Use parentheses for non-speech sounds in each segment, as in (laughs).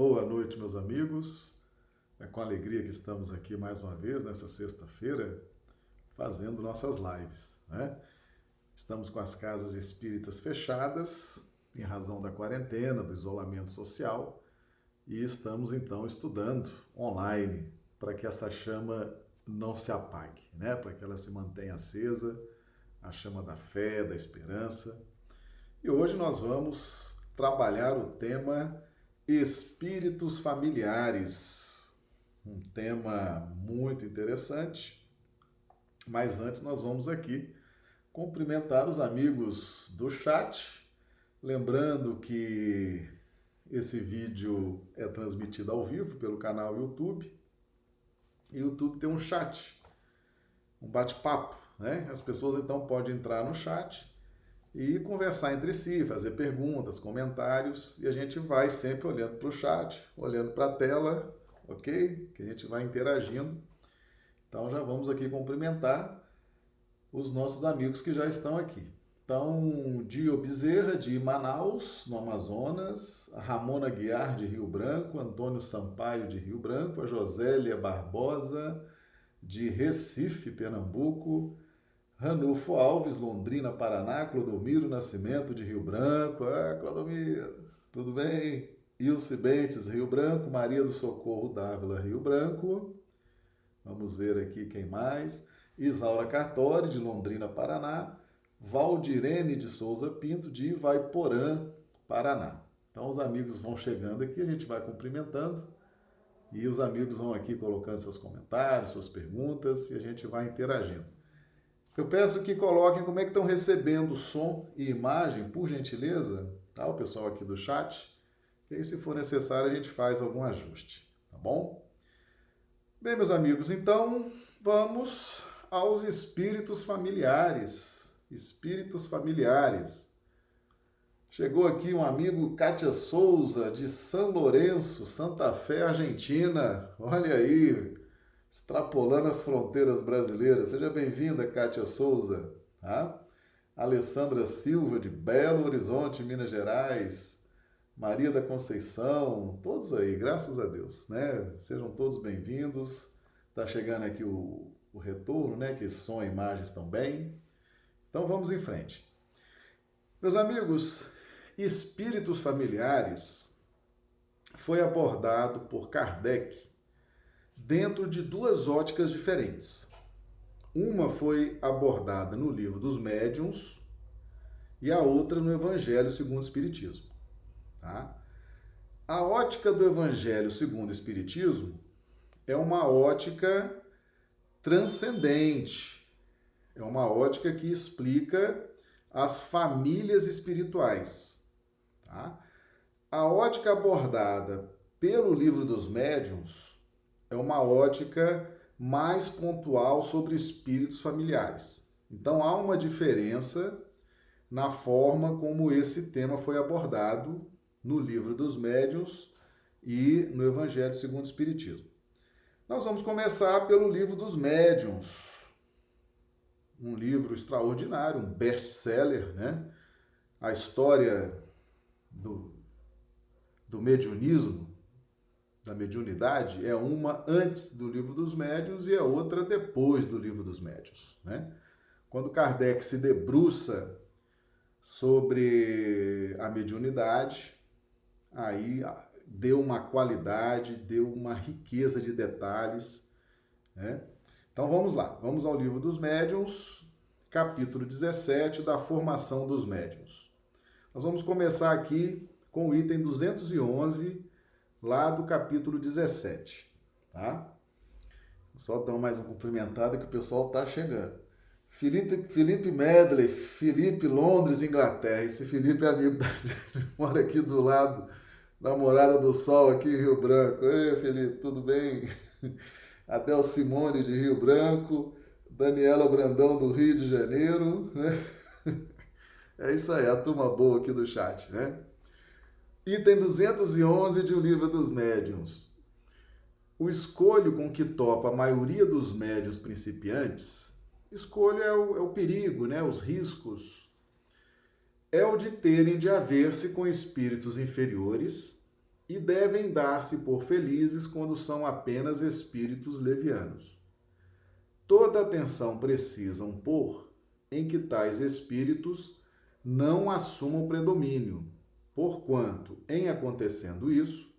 Boa noite, meus amigos. É com alegria que estamos aqui mais uma vez nessa sexta-feira fazendo nossas lives, né? Estamos com as casas espíritas fechadas em razão da quarentena, do isolamento social, e estamos então estudando online para que essa chama não se apague, né? Para que ela se mantenha acesa, a chama da fé, da esperança. E hoje nós vamos trabalhar o tema espíritos familiares. Um tema muito interessante. Mas antes nós vamos aqui cumprimentar os amigos do chat, lembrando que esse vídeo é transmitido ao vivo pelo canal YouTube. E o YouTube tem um chat, um bate-papo, né? As pessoas então podem entrar no chat e conversar entre si, fazer perguntas, comentários, e a gente vai sempre olhando para o chat, olhando para a tela, ok? Que a gente vai interagindo. Então já vamos aqui cumprimentar os nossos amigos que já estão aqui. Então, Dio Bezerra, de Manaus, no Amazonas, Ramona Guiar, de Rio Branco, Antônio Sampaio, de Rio Branco, a Josélia Barbosa, de Recife, Pernambuco, Ranulfo Alves, Londrina, Paraná, Clodomiro Nascimento de Rio Branco. Ah, Clodomiro, tudo bem? Ilse Bentes, Rio Branco, Maria do Socorro Dávila, Rio Branco. Vamos ver aqui quem mais. Isaura Cartori, de Londrina, Paraná. Valdirene de Souza Pinto, de Ivaiporã, Paraná. Então os amigos vão chegando aqui, a gente vai cumprimentando e os amigos vão aqui colocando seus comentários, suas perguntas e a gente vai interagindo. Eu peço que coloquem como é que estão recebendo som e imagem, por gentileza, tá? O pessoal aqui do chat. E aí, se for necessário, a gente faz algum ajuste, tá bom? Bem, meus amigos, então vamos aos espíritos familiares. Espíritos familiares. Chegou aqui um amigo Kátia Souza, de São Lourenço, Santa Fé, Argentina. Olha aí, extrapolando as fronteiras brasileiras. Seja bem-vinda, Kátia Souza. Tá? Alessandra Silva, de Belo Horizonte, Minas Gerais. Maria da Conceição, todos aí, graças a Deus, né? Sejam todos bem-vindos. Tá chegando aqui o, o retorno, né? Que som e imagem estão bem. Então vamos em frente. Meus amigos, espíritos familiares foi abordado por Kardec dentro de duas óticas diferentes. Uma foi abordada no livro dos médiuns e a outra no Evangelho segundo o Espiritismo. Tá? A ótica do Evangelho segundo o Espiritismo é uma ótica transcendente, é uma ótica que explica as famílias espirituais. Tá? A ótica abordada pelo livro dos médiuns é uma ótica mais pontual sobre espíritos familiares. Então há uma diferença na forma como esse tema foi abordado no livro dos médiuns e no Evangelho segundo o Espiritismo. Nós vamos começar pelo livro dos médiuns, um livro extraordinário, um best-seller, né? A história do, do mediunismo da mediunidade é uma antes do livro dos médiuns e a outra depois do livro dos médiuns. Né? Quando Kardec se debruça sobre a mediunidade, aí deu uma qualidade, deu uma riqueza de detalhes. Né? Então vamos lá, vamos ao livro dos médiuns, capítulo 17 da formação dos médiuns. Nós vamos começar aqui com o item 211 lá do capítulo 17, tá? Só dar mais uma cumprimentada que o pessoal tá chegando. Felipe, Felipe Medley, Felipe Londres, Inglaterra. Esse Felipe é amigo da gente, mora aqui do lado, namorada do Sol aqui em Rio Branco. Ei, Felipe, tudo bem? (laughs) Adel Simone de Rio Branco, Daniela Brandão do Rio de Janeiro, né? (laughs) É isso aí, a turma boa aqui do chat, né? Item 211 de O Livro dos Médiuns. O escolho com que topa a maioria dos médiuns principiantes, escolho é o, é o perigo, né, os riscos, é o de terem de haver-se com espíritos inferiores e devem dar-se por felizes quando são apenas espíritos levianos. Toda atenção precisam pôr em que tais espíritos não assumam predomínio, porquanto, em acontecendo isso,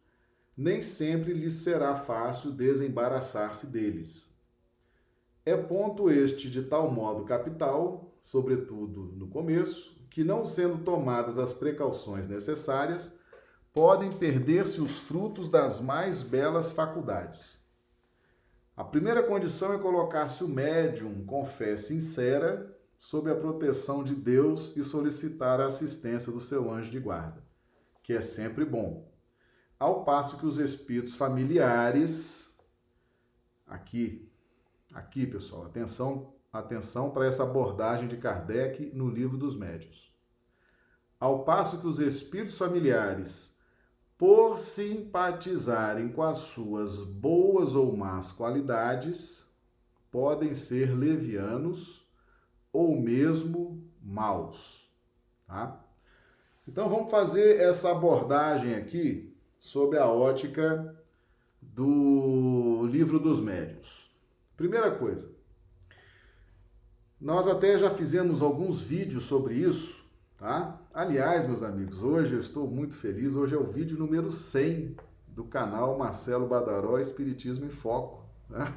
nem sempre lhes será fácil desembaraçar-se deles. É ponto este de tal modo capital, sobretudo no começo, que não sendo tomadas as precauções necessárias, podem perder-se os frutos das mais belas faculdades. A primeira condição é colocar-se o médium com fé sincera sob a proteção de Deus e solicitar a assistência do seu anjo de guarda, que é sempre bom. Ao passo que os espíritos familiares, aqui, aqui pessoal, atenção, atenção para essa abordagem de Kardec no livro dos médios. Ao passo que os espíritos familiares por simpatizarem com as suas boas ou más qualidades, podem ser levianos ou mesmo maus, tá? Então vamos fazer essa abordagem aqui sobre a ótica do livro dos médios. Primeira coisa, nós até já fizemos alguns vídeos sobre isso, tá? Aliás, meus amigos, hoje eu estou muito feliz. Hoje é o vídeo número 100 do canal Marcelo Badaró Espiritismo em Foco. Né?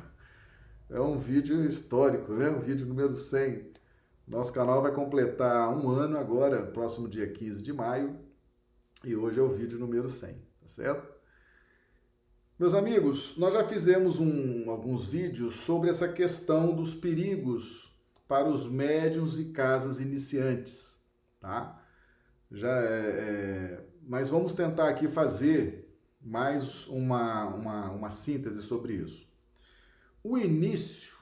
É um vídeo histórico, né? O vídeo número 100. Nosso canal vai completar um ano agora, próximo dia 15 de maio. E hoje é o vídeo número 100, tá certo? Meus amigos, nós já fizemos um, alguns vídeos sobre essa questão dos perigos para os médiums e casas iniciantes tá? Já é, é, mas vamos tentar aqui fazer mais uma, uma, uma síntese sobre isso. O início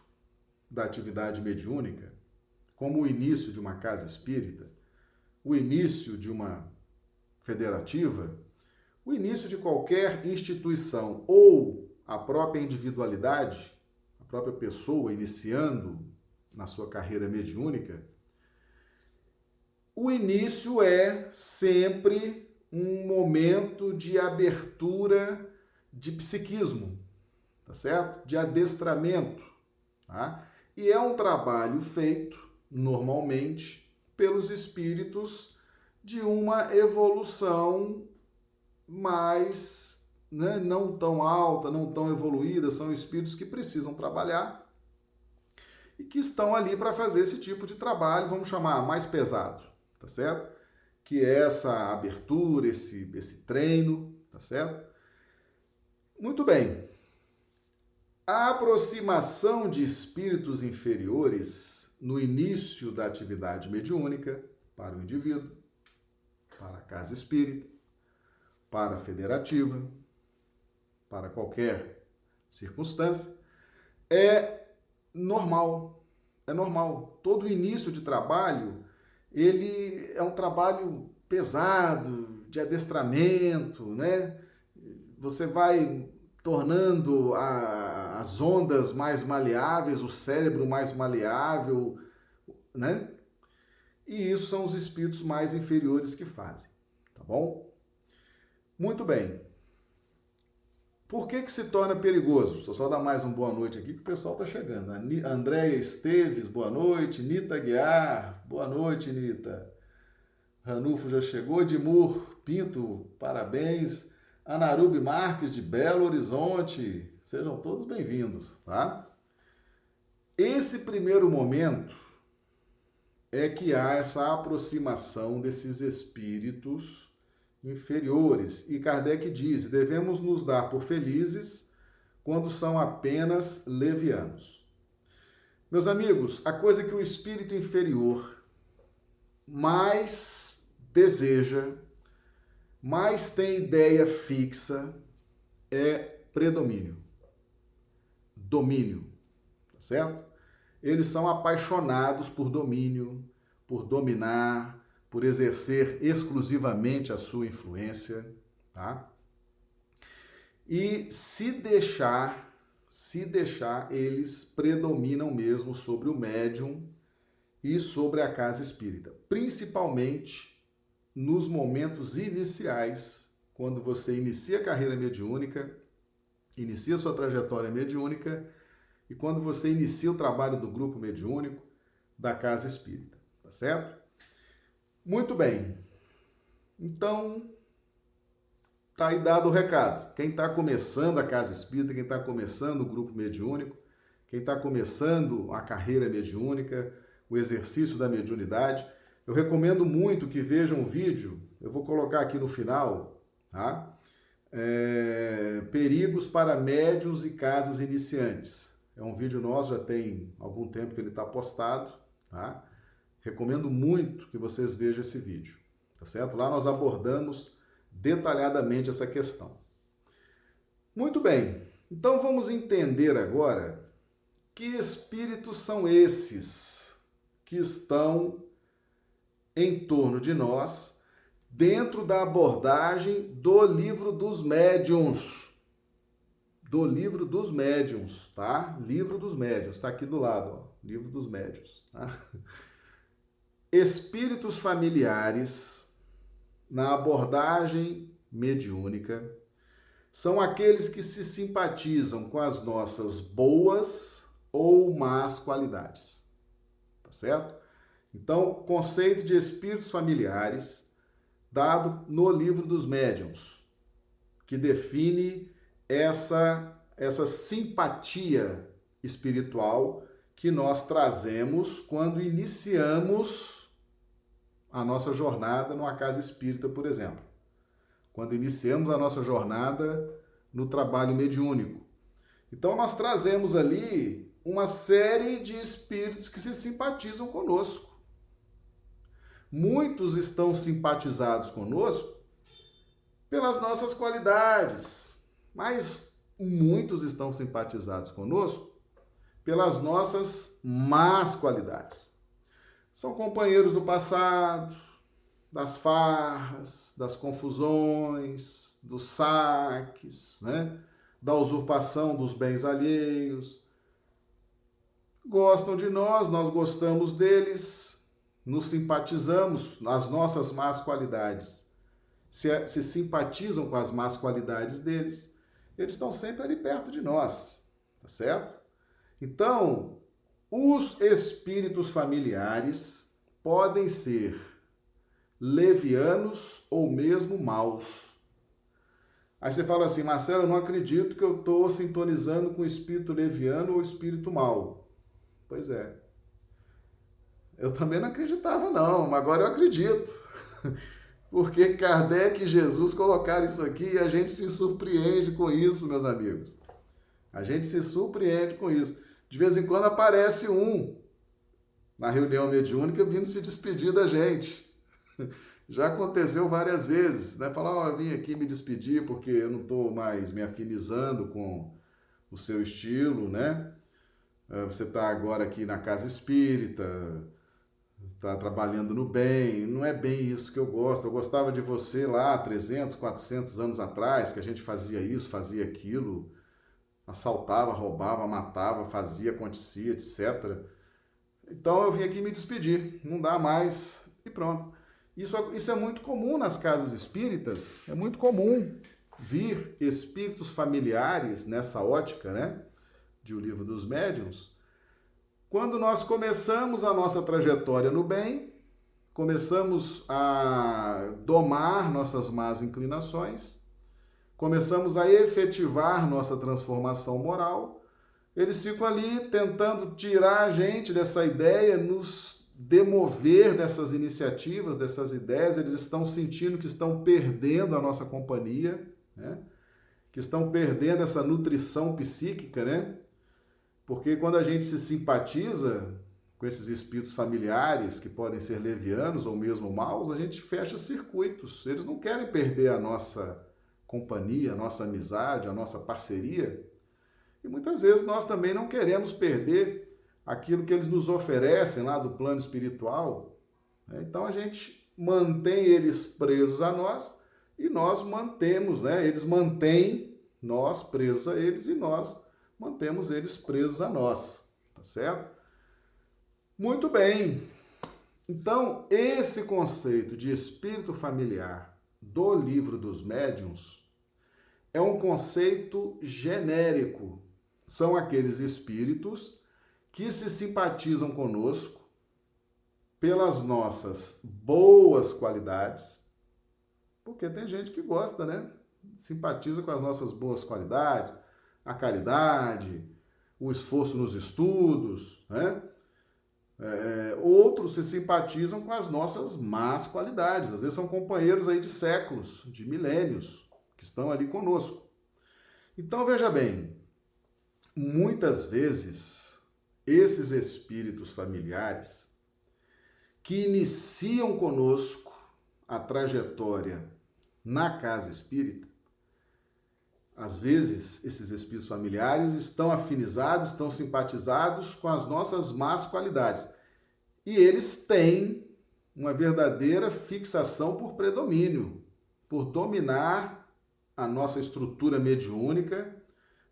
da atividade mediúnica, como o início de uma casa espírita, o início de uma federativa, o início de qualquer instituição ou a própria individualidade, a própria pessoa iniciando na sua carreira mediúnica, o início é sempre um momento de abertura de psiquismo, tá certo? De adestramento, tá? E é um trabalho feito normalmente pelos espíritos de uma evolução mais né, não tão alta, não tão evoluída, são espíritos que precisam trabalhar e que estão ali para fazer esse tipo de trabalho, vamos chamar mais pesado tá certo? Que é essa abertura, esse, esse treino, tá certo? Muito bem. A aproximação de espíritos inferiores no início da atividade mediúnica para o indivíduo, para a casa espírita, para a federativa, para qualquer circunstância, é normal. É normal. Todo início de trabalho ele é um trabalho pesado, de adestramento, né? Você vai tornando a, as ondas mais maleáveis, o cérebro mais maleável, né? E isso são os espíritos mais inferiores que fazem, tá bom? Muito bem. Por que, que se torna perigoso? Deixa eu só dar mais uma boa noite aqui que o pessoal está chegando. Andréia Esteves, boa noite. Nita Guiar, boa noite, Nita. Ranulfo já chegou. Edmur Pinto, parabéns. Anarubi Marques, de Belo Horizonte. Sejam todos bem-vindos, tá? Esse primeiro momento é que há essa aproximação desses espíritos inferiores. E Kardec diz: devemos nos dar por felizes quando são apenas levianos. Meus amigos, a coisa que o espírito inferior mais deseja, mais tem ideia fixa, é predomínio. Domínio, tá certo? Eles são apaixonados por domínio, por dominar, por exercer exclusivamente a sua influência, tá? E se deixar, se deixar, eles predominam mesmo sobre o médium e sobre a casa espírita, principalmente nos momentos iniciais quando você inicia a carreira mediúnica, inicia sua trajetória mediúnica e quando você inicia o trabalho do grupo mediúnico da casa espírita, tá certo? Muito bem. Então, tá aí dado o recado. Quem está começando a casa espírita, quem está começando o grupo mediúnico, quem está começando a carreira mediúnica, o exercício da mediunidade, eu recomendo muito que vejam o vídeo, eu vou colocar aqui no final, tá? É, perigos para médios e casas iniciantes. É um vídeo nosso, já tem algum tempo que ele está postado, tá? Recomendo muito que vocês vejam esse vídeo, tá certo? Lá nós abordamos detalhadamente essa questão. Muito bem, então vamos entender agora que espíritos são esses que estão em torno de nós, dentro da abordagem do livro dos médiuns. Do livro dos médiuns, tá? Livro dos médiuns, está aqui do lado, ó. Livro dos médiuns. Tá? (laughs) Espíritos familiares, na abordagem mediúnica, são aqueles que se simpatizam com as nossas boas ou más qualidades. Tá certo? Então, conceito de espíritos familiares, dado no livro dos médiuns, que define essa, essa simpatia espiritual que nós trazemos quando iniciamos a nossa jornada numa casa espírita, por exemplo. Quando iniciamos a nossa jornada no trabalho mediúnico. Então, nós trazemos ali uma série de espíritos que se simpatizam conosco. Muitos estão simpatizados conosco pelas nossas qualidades, mas muitos estão simpatizados conosco pelas nossas más qualidades. São companheiros do passado, das farras, das confusões, dos saques, né? da usurpação dos bens alheios. Gostam de nós, nós gostamos deles, nos simpatizamos nas nossas más qualidades, se, se simpatizam com as más qualidades deles, eles estão sempre ali perto de nós, tá certo? Então, os espíritos familiares podem ser levianos ou mesmo maus. Aí você fala assim, Marcelo, eu não acredito que eu estou sintonizando com o espírito leviano ou espírito mau. Pois é, eu também não acreditava, não, mas agora eu acredito. (laughs) Porque Kardec e Jesus colocaram isso aqui e a gente se surpreende com isso, meus amigos. A gente se surpreende com isso. De vez em quando aparece um na reunião mediúnica vindo se despedir da gente. (laughs) Já aconteceu várias vezes, né? Falar, ó, oh, vim aqui me despedir porque eu não estou mais me afinizando com o seu estilo, né? Eh, você está agora aqui na casa espírita, está trabalhando no bem. Não é bem isso que eu gosto. Eu gostava de você lá 300, 400 anos atrás, que a gente fazia isso, fazia aquilo, assaltava, roubava, matava, fazia, acontecia, etc. Então eu vim aqui me despedir. Não dá mais e pronto. Isso, isso é muito comum nas casas espíritas, é muito comum vir espíritos familiares nessa ótica, né? De O Livro dos Médiuns, quando nós começamos a nossa trajetória no bem, começamos a domar nossas más inclinações, começamos a efetivar nossa transformação moral, eles ficam ali tentando tirar a gente dessa ideia, nos demover dessas iniciativas, dessas ideias, eles estão sentindo que estão perdendo a nossa companhia, né? que estão perdendo essa nutrição psíquica, né? Porque quando a gente se simpatiza com esses espíritos familiares, que podem ser levianos ou mesmo maus, a gente fecha circuitos. Eles não querem perder a nossa companhia, a nossa amizade, a nossa parceria. E muitas vezes nós também não queremos perder aquilo que eles nos oferecem lá do plano espiritual. Né? Então a gente mantém eles presos a nós e nós mantemos, né? Eles mantêm nós presos a eles e nós mantemos eles presos a nós, tá certo? Muito bem. Então, esse conceito de espírito familiar do livro dos médiuns é um conceito genérico. São aqueles espíritos que se simpatizam conosco pelas nossas boas qualidades, porque tem gente que gosta, né? Simpatiza com as nossas boas qualidades, a caridade, o esforço nos estudos, né? É, outros se simpatizam com as nossas más qualidades. Às vezes são companheiros aí de séculos, de milênios, que estão ali conosco. Então veja bem, muitas vezes esses espíritos familiares que iniciam conosco a trajetória na casa espírita, às vezes esses espíritos familiares estão afinizados, estão simpatizados com as nossas más qualidades. E eles têm uma verdadeira fixação por predomínio, por dominar a nossa estrutura mediúnica,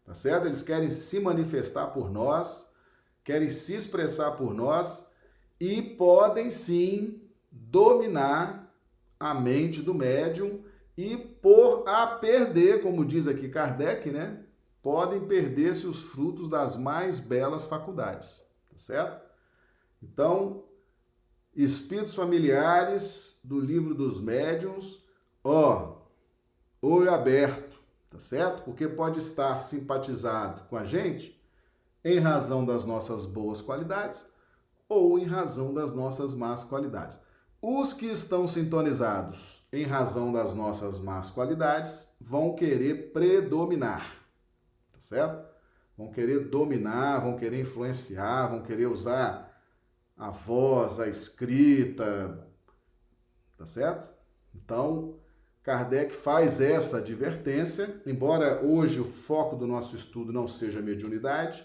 tá certo? Eles querem se manifestar por nós, querem se expressar por nós e podem sim dominar a mente do médium e por a perder, como diz aqui Kardec, né? Podem perder-se os frutos das mais belas faculdades, tá certo? Então, espíritos familiares do livro dos médiuns, ó, olho aberto, tá certo? Porque pode estar simpatizado com a gente em razão das nossas boas qualidades ou em razão das nossas más qualidades. Os que estão sintonizados em razão das nossas más qualidades, vão querer predominar, tá certo? Vão querer dominar, vão querer influenciar, vão querer usar a voz, a escrita, tá certo? Então, Kardec faz essa advertência, embora hoje o foco do nosso estudo não seja mediunidade,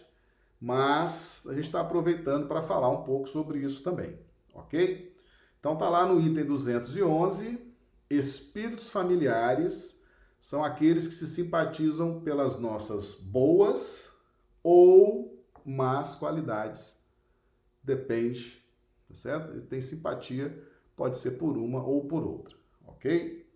mas a gente está aproveitando para falar um pouco sobre isso também, ok? Então tá lá no item 211, Espíritos familiares são aqueles que se simpatizam pelas nossas boas ou más qualidades. Depende, tá certo? Tem simpatia, pode ser por uma ou por outra, ok?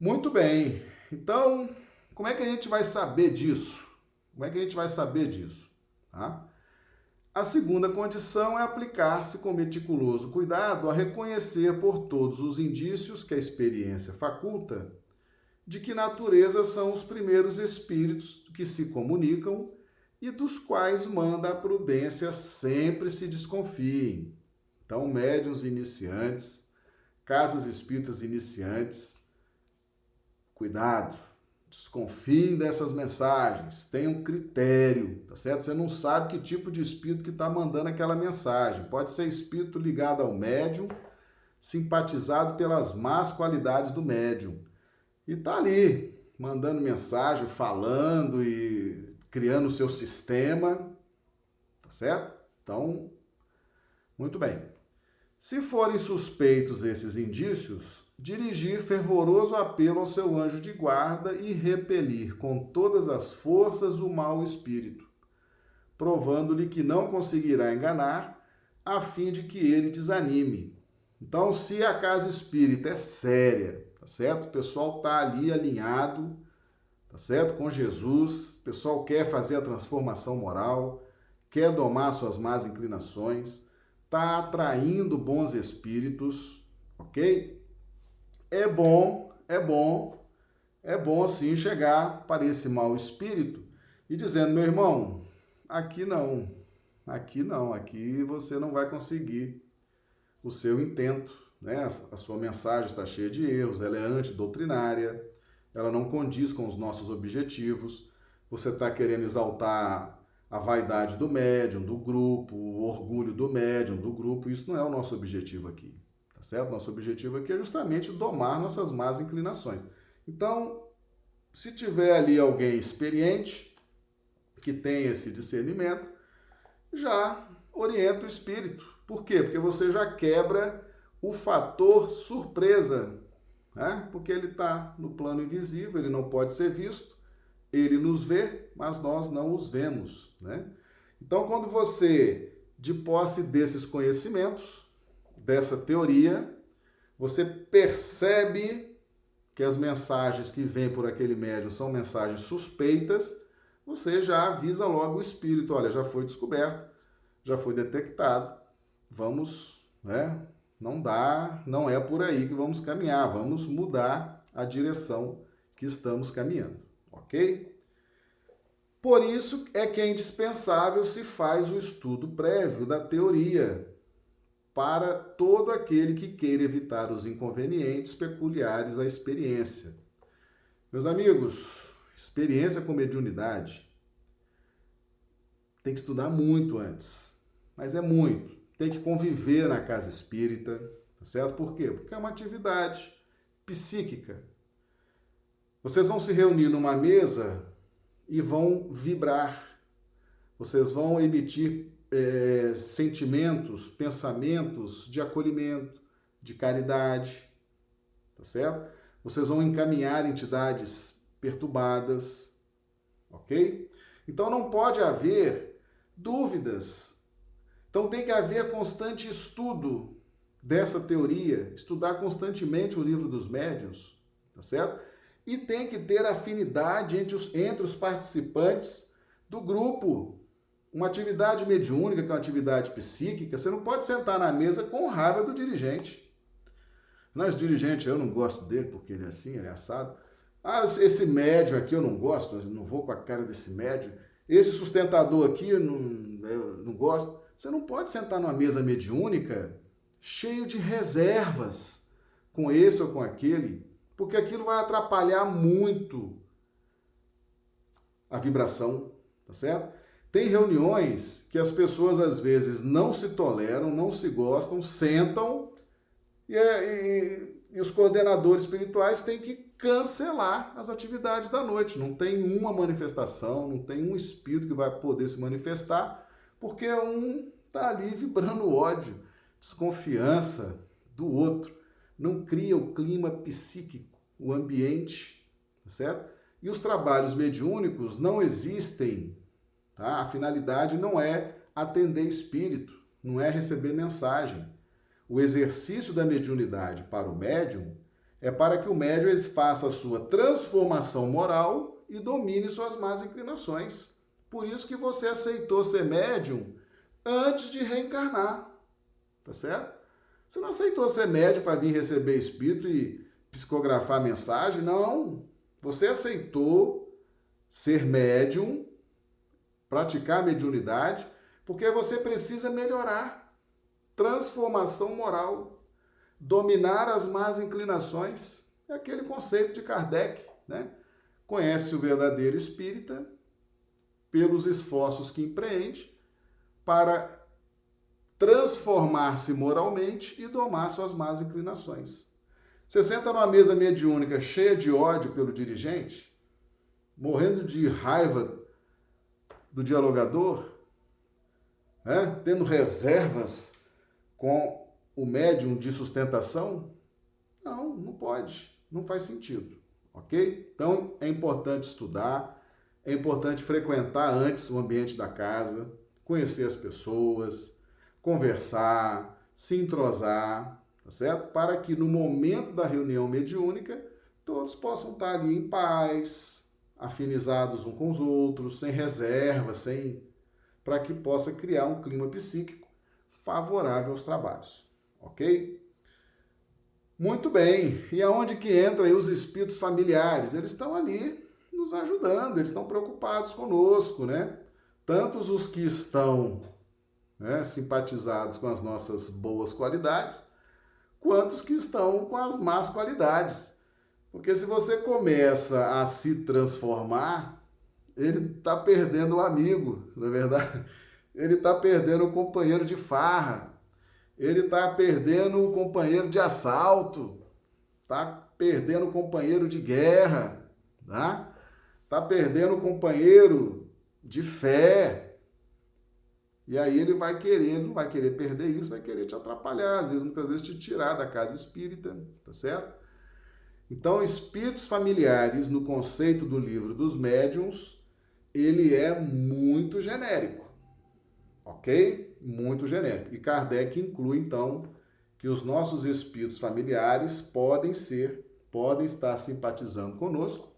Muito bem. Então, como é que a gente vai saber disso? Como é que a gente vai saber disso? Tá? A segunda condição é aplicar-se com meticuloso cuidado a reconhecer por todos os indícios que a experiência faculta de que natureza são os primeiros espíritos que se comunicam e dos quais manda a prudência sempre se desconfiem. Então, médiuns iniciantes, casas espíritas iniciantes, cuidado, Desconfiem dessas mensagens, tenham critério, tá certo? Você não sabe que tipo de espírito que está mandando aquela mensagem. Pode ser espírito ligado ao médium, simpatizado pelas más qualidades do médium. E tá ali, mandando mensagem, falando e criando o seu sistema, tá certo? Então, muito bem. Se forem suspeitos esses indícios, dirigir fervoroso apelo ao seu anjo de guarda e repelir com todas as forças o mau espírito, provando-lhe que não conseguirá enganar, a fim de que ele desanime. Então, se a casa espírita é séria, tá certo? O pessoal tá ali alinhado, tá certo? Com Jesus, o pessoal quer fazer a transformação moral, quer domar suas más inclinações, tá atraindo bons espíritos, ok? É bom, é bom, é bom sim chegar para esse mau espírito e dizendo, meu irmão, aqui não, aqui não, aqui você não vai conseguir o seu intento, né? A sua mensagem está cheia de erros, ela é antidoutrinária, ela não condiz com os nossos objetivos, você está querendo exaltar a vaidade do médium, do grupo, o orgulho do médium, do grupo, isso não é o nosso objetivo aqui. Tá certo? Nosso objetivo aqui é justamente domar nossas más inclinações. Então, se tiver ali alguém experiente que tem esse discernimento, já orienta o espírito. Por quê? Porque você já quebra o fator surpresa, né? porque ele está no plano invisível, ele não pode ser visto, ele nos vê, mas nós não os vemos. Né? Então, quando você, de posse desses conhecimentos, dessa teoria, você percebe que as mensagens que vêm por aquele médium são mensagens suspeitas, você já avisa logo o espírito, olha, já foi descoberto, já foi detectado, vamos, né? Não dá, não é por aí que vamos caminhar, vamos mudar a direção que estamos caminhando, ok? Por isso é que é indispensável se faz o estudo prévio da teoria para todo aquele que queira evitar os inconvenientes peculiares à experiência. Meus amigos, experiência com mediunidade tem que estudar muito antes, mas é muito. Tem que conviver na casa espírita, tá certo? Por quê? Porque é uma atividade psíquica. Vocês vão se reunir numa mesa e vão vibrar. Vocês vão emitir é, sentimentos, pensamentos de acolhimento, de caridade, tá certo? Vocês vão encaminhar entidades perturbadas, ok? Então não pode haver dúvidas. Então tem que haver constante estudo dessa teoria, estudar constantemente o livro dos médiuns, tá certo? e tem que ter afinidade entre os, entre os participantes do grupo. Uma atividade mediúnica, que é uma atividade psíquica, você não pode sentar na mesa com raiva do dirigente. O dirigente, eu não gosto dele porque ele é assim, ele é assado. Ah, esse médio aqui eu não gosto, eu não vou com a cara desse médio. Esse sustentador aqui eu não, eu não gosto. Você não pode sentar numa mesa mediúnica cheio de reservas com esse ou com aquele porque aquilo vai atrapalhar muito a vibração, tá certo? Tem reuniões que as pessoas às vezes não se toleram, não se gostam, sentam e, e, e os coordenadores espirituais têm que cancelar as atividades da noite. Não tem uma manifestação, não tem um espírito que vai poder se manifestar, porque um está ali vibrando ódio, desconfiança do outro não cria o clima psíquico, o ambiente, tá certo? E os trabalhos mediúnicos não existem, tá? A finalidade não é atender espírito, não é receber mensagem. O exercício da mediunidade para o médium é para que o médium faça a sua transformação moral e domine suas más inclinações. Por isso que você aceitou ser médium antes de reencarnar, tá certo? Você não aceitou ser médium para vir receber espírito e psicografar mensagem, não. Você aceitou ser médium, praticar mediunidade, porque você precisa melhorar. Transformação moral, dominar as más inclinações, é aquele conceito de Kardec, né? Conhece o verdadeiro espírita pelos esforços que empreende para transformar-se moralmente e domar suas más inclinações. Você senta numa mesa mediúnica cheia de ódio pelo dirigente, morrendo de raiva do dialogador, né? tendo reservas com o médium de sustentação? Não, não pode, não faz sentido, ok? Então é importante estudar, é importante frequentar antes o ambiente da casa, conhecer as pessoas, conversar, se entrosar, tá certo? Para que no momento da reunião mediúnica todos possam estar ali em paz, afinizados uns com os outros, sem reserva, sem para que possa criar um clima psíquico favorável aos trabalhos, ok? Muito bem. E aonde que entra aí os espíritos familiares? Eles estão ali nos ajudando, eles estão preocupados conosco, né? Tantos os que estão né, simpatizados com as nossas boas qualidades, quantos que estão com as más qualidades. Porque se você começa a se transformar, ele está perdendo o amigo, na é verdade. (laughs) Ele está perdendo o companheiro de farra, ele está perdendo o companheiro de assalto, está perdendo o companheiro de guerra, tá? Está perdendo o companheiro de fé, e aí ele vai querer, não vai querer perder isso, vai querer te atrapalhar, às vezes, muitas vezes te tirar da casa espírita, tá certo? Então, espíritos familiares, no conceito do livro dos médiuns, ele é muito genérico, ok? Muito genérico. E Kardec inclui, então, que os nossos espíritos familiares podem ser podem estar simpatizando conosco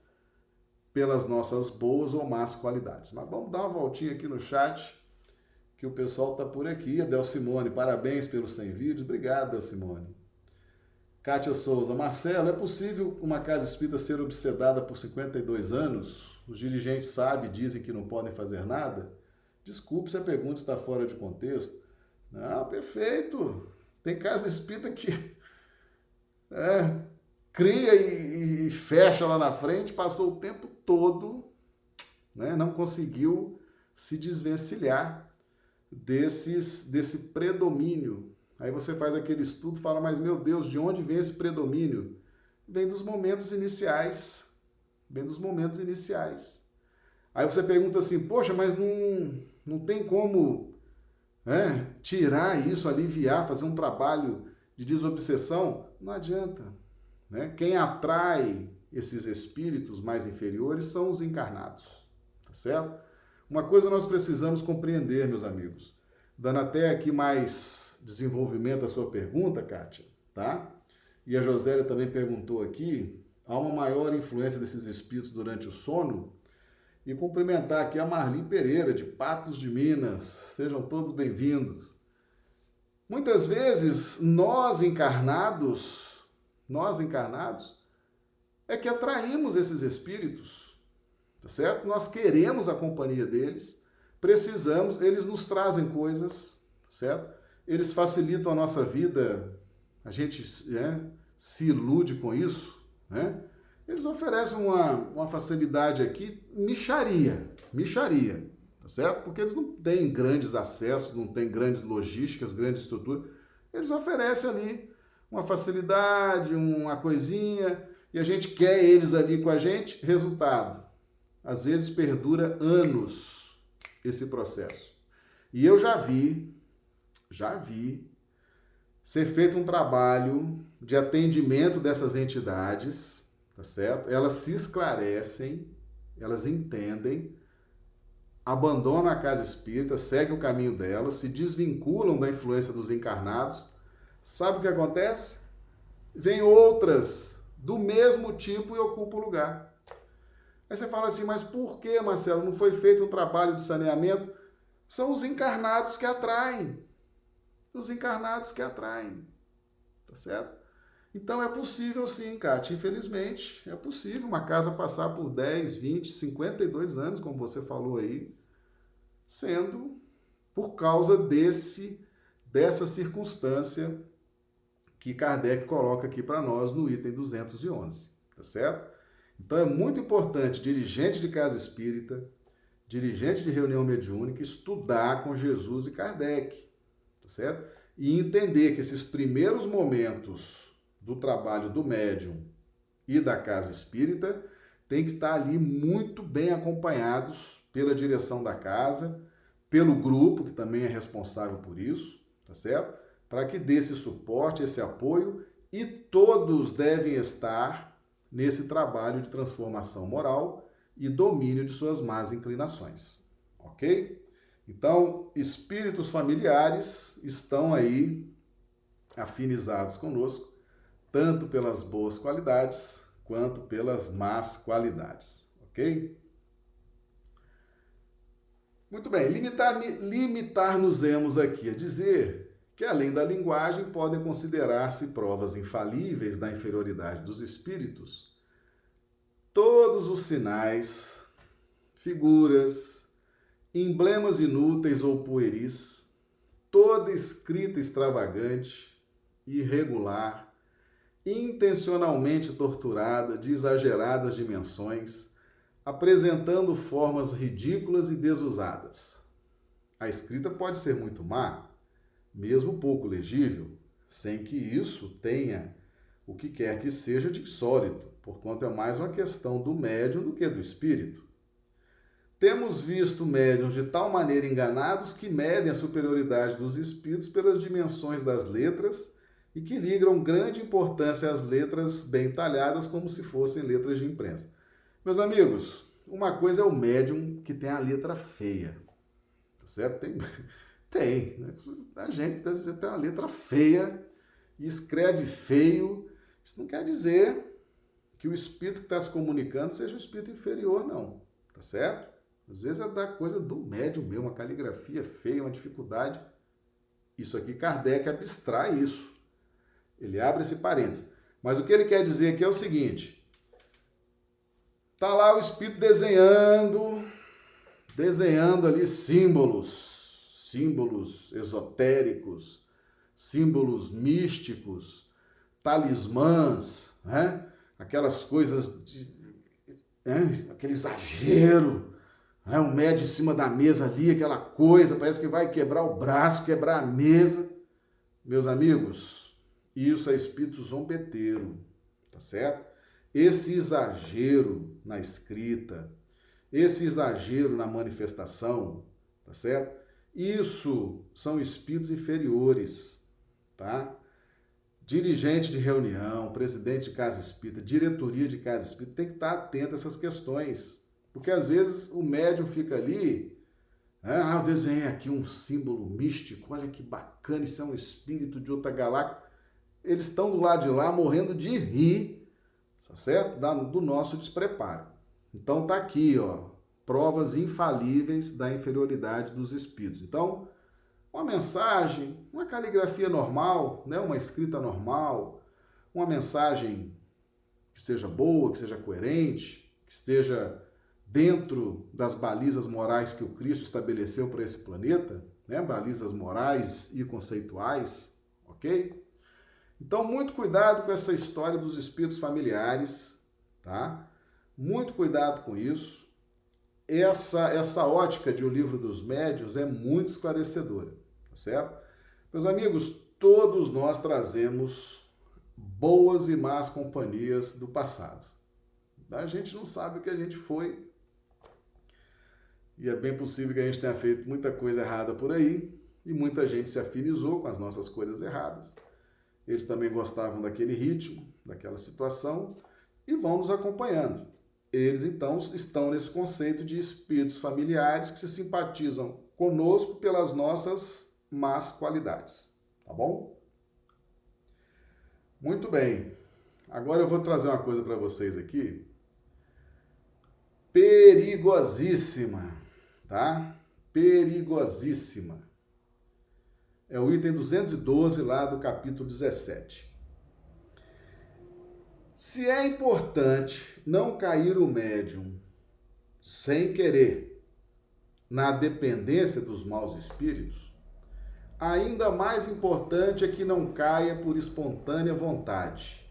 pelas nossas boas ou más qualidades. Mas vamos dar uma voltinha aqui no chat, que o pessoal está por aqui. Adel Simone, parabéns pelos 100 vídeos. Obrigado, Adel Simone. Kátia Souza, Marcelo, é possível uma casa espírita ser obsedada por 52 anos? Os dirigentes sabem, dizem que não podem fazer nada? Desculpe se a pergunta está fora de contexto. Não, perfeito. Tem casa espírita que (laughs) é, cria e, e, fecha lá na frente, passou o tempo todo, né, não conseguiu se desvencilhar desses, desse predomínio. Aí você faz aquele estudo fala, mas meu Deus, de onde vem esse predomínio? Vem dos momentos iniciais. Vem dos momentos iniciais. Aí você pergunta assim, poxa, mas não, não tem como é, tirar isso, aliviar, fazer um trabalho de desobsessão? Não adianta. Né? Quem atrai esses espíritos mais inferiores são os encarnados. Tá certo? Uma coisa nós precisamos compreender, meus amigos, dando até aqui mais desenvolvimento à sua pergunta, Kátia, tá? E a Josélia também perguntou aqui, há uma maior influência desses espíritos durante o sono? E cumprimentar aqui a Marli Pereira, de Patos de Minas. Sejam todos bem-vindos. Muitas vezes, nós encarnados, nós encarnados, é que atraímos esses espíritos tá certo? Nós queremos a companhia deles, precisamos, eles nos trazem coisas, certo? Eles facilitam a nossa vida, a gente né, se ilude com isso, né? Eles oferecem uma, uma facilidade aqui, micharia, micharia, tá certo? Porque eles não têm grandes acessos, não têm grandes logísticas, grandes estruturas. Eles oferecem ali uma facilidade, uma coisinha, e a gente quer eles ali com a gente. Resultado: às vezes perdura anos esse processo. E eu já vi, já vi, ser feito um trabalho de atendimento dessas entidades, tá certo? Elas se esclarecem, elas entendem, abandonam a casa espírita, seguem o caminho delas, se desvinculam da influência dos encarnados. Sabe o que acontece? Vem outras do mesmo tipo e ocupam o lugar. Aí você fala assim, mas por que, Marcelo, não foi feito um trabalho de saneamento? São os encarnados que atraem. Os encarnados que atraem. Tá certo? Então é possível sim, Kátia. Infelizmente, é possível uma casa passar por 10, 20, 52 anos, como você falou aí, sendo por causa desse dessa circunstância que Kardec coloca aqui para nós no item 211, tá certo? Então é muito importante, dirigente de casa espírita, dirigente de reunião mediúnica, estudar com Jesus e Kardec, certo? E entender que esses primeiros momentos do trabalho do médium e da casa espírita tem que estar ali muito bem acompanhados pela direção da casa, pelo grupo, que também é responsável por isso, tá certo? Para que dê esse suporte, esse apoio, e todos devem estar nesse trabalho de transformação moral e domínio de suas más inclinações. Ok? Então, espíritos familiares estão aí afinizados conosco, tanto pelas boas qualidades quanto pelas más qualidades. Ok? Muito bem, limitar-nos limitar aqui a dizer que além da linguagem podem considerar-se provas infalíveis da inferioridade dos espíritos todos os sinais, figuras, emblemas inúteis ou pueris, toda escrita extravagante, irregular, intencionalmente torturada de exageradas dimensões, apresentando formas ridículas e desusadas. A escrita pode ser muito má, mesmo pouco legível, sem que isso tenha o que quer que seja de sólido, porquanto é mais uma questão do médium do que do espírito. Temos visto médiums de tal maneira enganados que medem a superioridade dos espíritos pelas dimensões das letras e que ligam grande importância às letras bem talhadas como se fossem letras de imprensa. Meus amigos, uma coisa é o médium que tem a letra feia, tá certo? Tem, (laughs) tem. Né? A gente tem uma letra feia e escreve feio. Isso não quer dizer que o espírito que está se comunicando seja o espírito inferior, não. Tá certo? Às vezes é da coisa do médium mesmo, uma caligrafia feia, uma dificuldade. Isso aqui, Kardec abstrai isso. Ele abre esse parênteses. Mas o que ele quer dizer aqui é o seguinte: tá lá o espírito desenhando, desenhando ali símbolos, símbolos esotéricos, símbolos místicos, talismãs, né? aquelas coisas, de, né? aquele exagero, né? um médio em cima da mesa ali, aquela coisa, parece que vai quebrar o braço, quebrar a mesa. Meus amigos, isso é espírito zombeteiro, tá certo? Esse exagero na escrita, esse exagero na manifestação, tá certo? Isso são espíritos inferiores tá? Dirigente de reunião, presidente de casa espírita, diretoria de casa espírita, tem que estar atento a essas questões. Porque às vezes o médium fica ali, né? ah, eu desenhei aqui um símbolo místico, olha que bacana, isso é um espírito de outra galáxia. Eles estão do lado de lá morrendo de rir, tá certo? do nosso despreparo. Então tá aqui, ó, provas infalíveis da inferioridade dos espíritos. Então, uma mensagem, uma caligrafia normal, né? uma escrita normal, uma mensagem que seja boa, que seja coerente, que esteja dentro das balizas morais que o Cristo estabeleceu para esse planeta, né? balizas morais e conceituais, ok? Então, muito cuidado com essa história dos espíritos familiares, tá? Muito cuidado com isso. Essa, essa ótica de O Livro dos Médios é muito esclarecedora tá certo? Meus amigos, todos nós trazemos boas e más companhias do passado. A gente não sabe o que a gente foi. E é bem possível que a gente tenha feito muita coisa errada por aí e muita gente se afinizou com as nossas coisas erradas. Eles também gostavam daquele ritmo, daquela situação e vão nos acompanhando. Eles então estão nesse conceito de espíritos familiares que se simpatizam conosco pelas nossas más qualidades, tá bom? Muito bem. Agora eu vou trazer uma coisa para vocês aqui perigosíssima, tá? Perigosíssima. É o item 212 lá do capítulo 17. Se é importante não cair o médium sem querer na dependência dos maus espíritos, ainda mais importante é que não caia por espontânea vontade.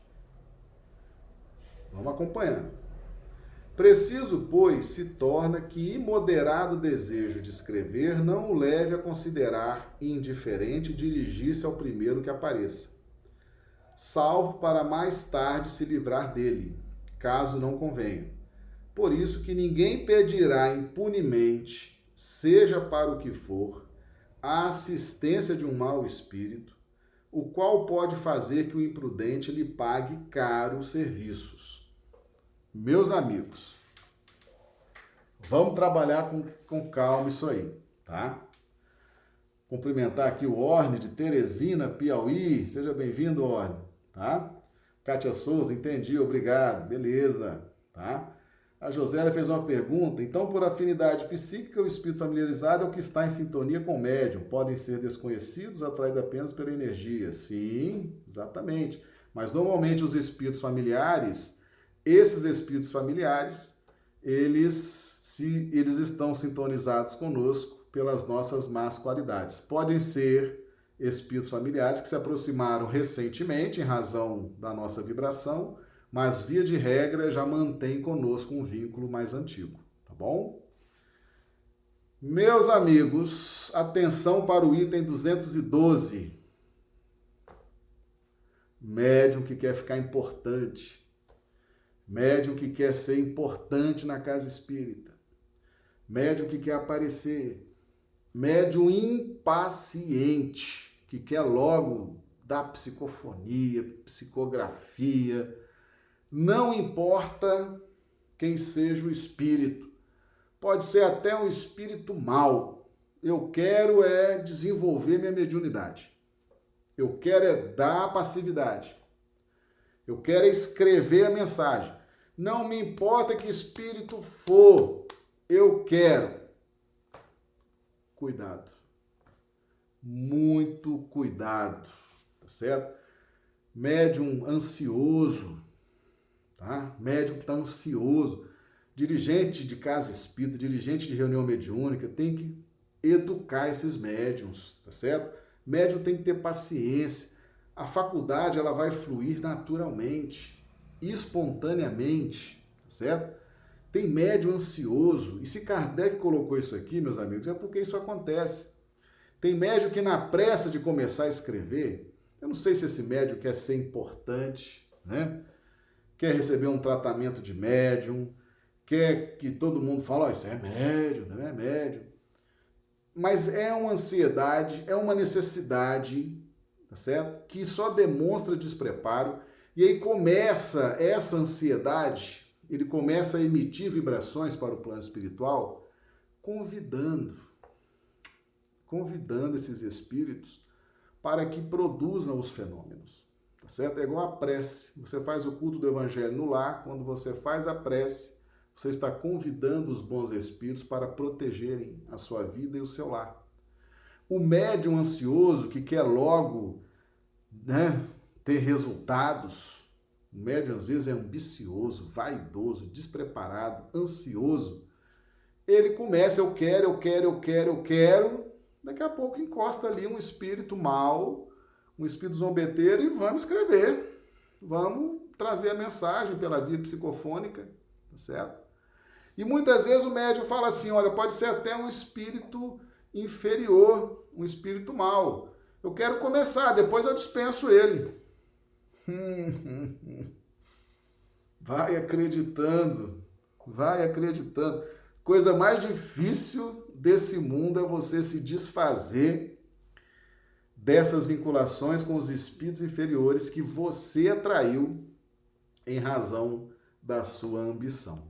Vamos acompanhando. Preciso, pois, se torna que imoderado desejo de escrever não o leve a considerar indiferente dirigir-se ao primeiro que apareça, salvo para mais tarde se livrar dele, caso não convenha. Por isso que ninguém pedirá impunemente, seja para o que for, a assistência de um mau espírito, o qual pode fazer que o imprudente lhe pague caros serviços. Meus amigos, vamos trabalhar com, com calma isso aí, tá? Cumprimentar aqui o Orne de Teresina, Piauí. Seja bem-vindo, Orne, tá? Kátia Souza, entendi, obrigado. Beleza, tá? A Josélia fez uma pergunta. Então, por afinidade psíquica, o espírito familiarizado é o que está em sintonia com o médium. Podem ser desconhecidos, atraídos apenas pela energia. Sim, exatamente. Mas normalmente os espíritos familiares, esses espíritos familiares, eles se eles estão sintonizados conosco pelas nossas más qualidades. Podem ser espíritos familiares que se aproximaram recentemente em razão da nossa vibração mas via de regra já mantém conosco um vínculo mais antigo, tá bom? Meus amigos, atenção para o item 212. Médium que quer ficar importante. Médium que quer ser importante na casa espírita. Médium que quer aparecer. Médium impaciente, que quer logo dar psicofonia, psicografia, não importa quem seja o espírito. Pode ser até um espírito mau. Eu quero é desenvolver minha mediunidade. Eu quero é dar passividade. Eu quero é escrever a mensagem. Não me importa que espírito for, eu quero. Cuidado. Muito cuidado, tá certo? Médium ansioso, tá? Médium que está ansioso. Dirigente de casa espírita, dirigente de reunião mediúnica, tem que educar esses médiums, tá certo? Médium tem que ter paciência. A faculdade ela vai fluir naturalmente, espontaneamente, tá certo? Tem médium ansioso. E se Kardec colocou isso aqui, meus amigos, é porque isso acontece. Tem médium que na pressa de começar a escrever, eu não sei se esse médium quer ser importante, né? Quer receber um tratamento de médium, quer que todo mundo fale, oh, isso é médium, não é médium. Mas é uma ansiedade, é uma necessidade, tá certo? Que só demonstra despreparo e aí começa essa ansiedade, ele começa a emitir vibrações para o plano espiritual, convidando, convidando esses espíritos para que produzam os fenômenos. Tá certo? É igual a prece. Você faz o culto do evangelho no lar, quando você faz a prece, você está convidando os bons espíritos para protegerem a sua vida e o seu lar. O médium ansioso que quer logo né, ter resultados, o médium às vezes é ambicioso, vaidoso, despreparado, ansioso. Ele começa, eu quero, eu quero, eu quero, eu quero. Daqui a pouco encosta ali um espírito mau, um espírito zombeteiro e vamos escrever. Vamos trazer a mensagem pela via psicofônica, tá certo? E muitas vezes o médium fala assim: olha, pode ser até um espírito inferior, um espírito mau. Eu quero começar, depois eu dispenso ele. (laughs) Vai acreditando, vai acreditando. Coisa mais difícil desse mundo é você se desfazer dessas vinculações com os espíritos inferiores que você atraiu em razão da sua ambição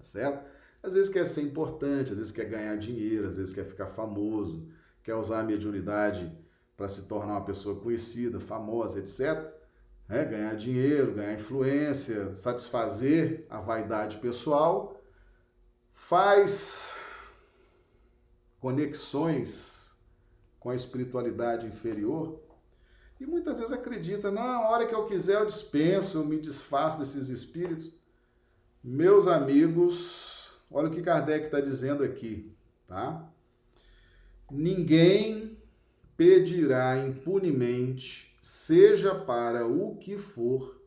tá certo? Às vezes quer ser importante, às vezes quer ganhar dinheiro, às vezes quer ficar famoso, quer usar a mediunidade para se tornar uma pessoa conhecida, famosa, etc. É, ganhar dinheiro, ganhar influência, satisfazer a vaidade pessoal, faz conexões com a espiritualidade inferior e muitas vezes acredita, não, a hora que eu quiser eu dispenso, eu me desfaço desses espíritos. Meus amigos, olha o que Kardec está dizendo aqui, tá? Ninguém pedirá impunemente, seja para o que for,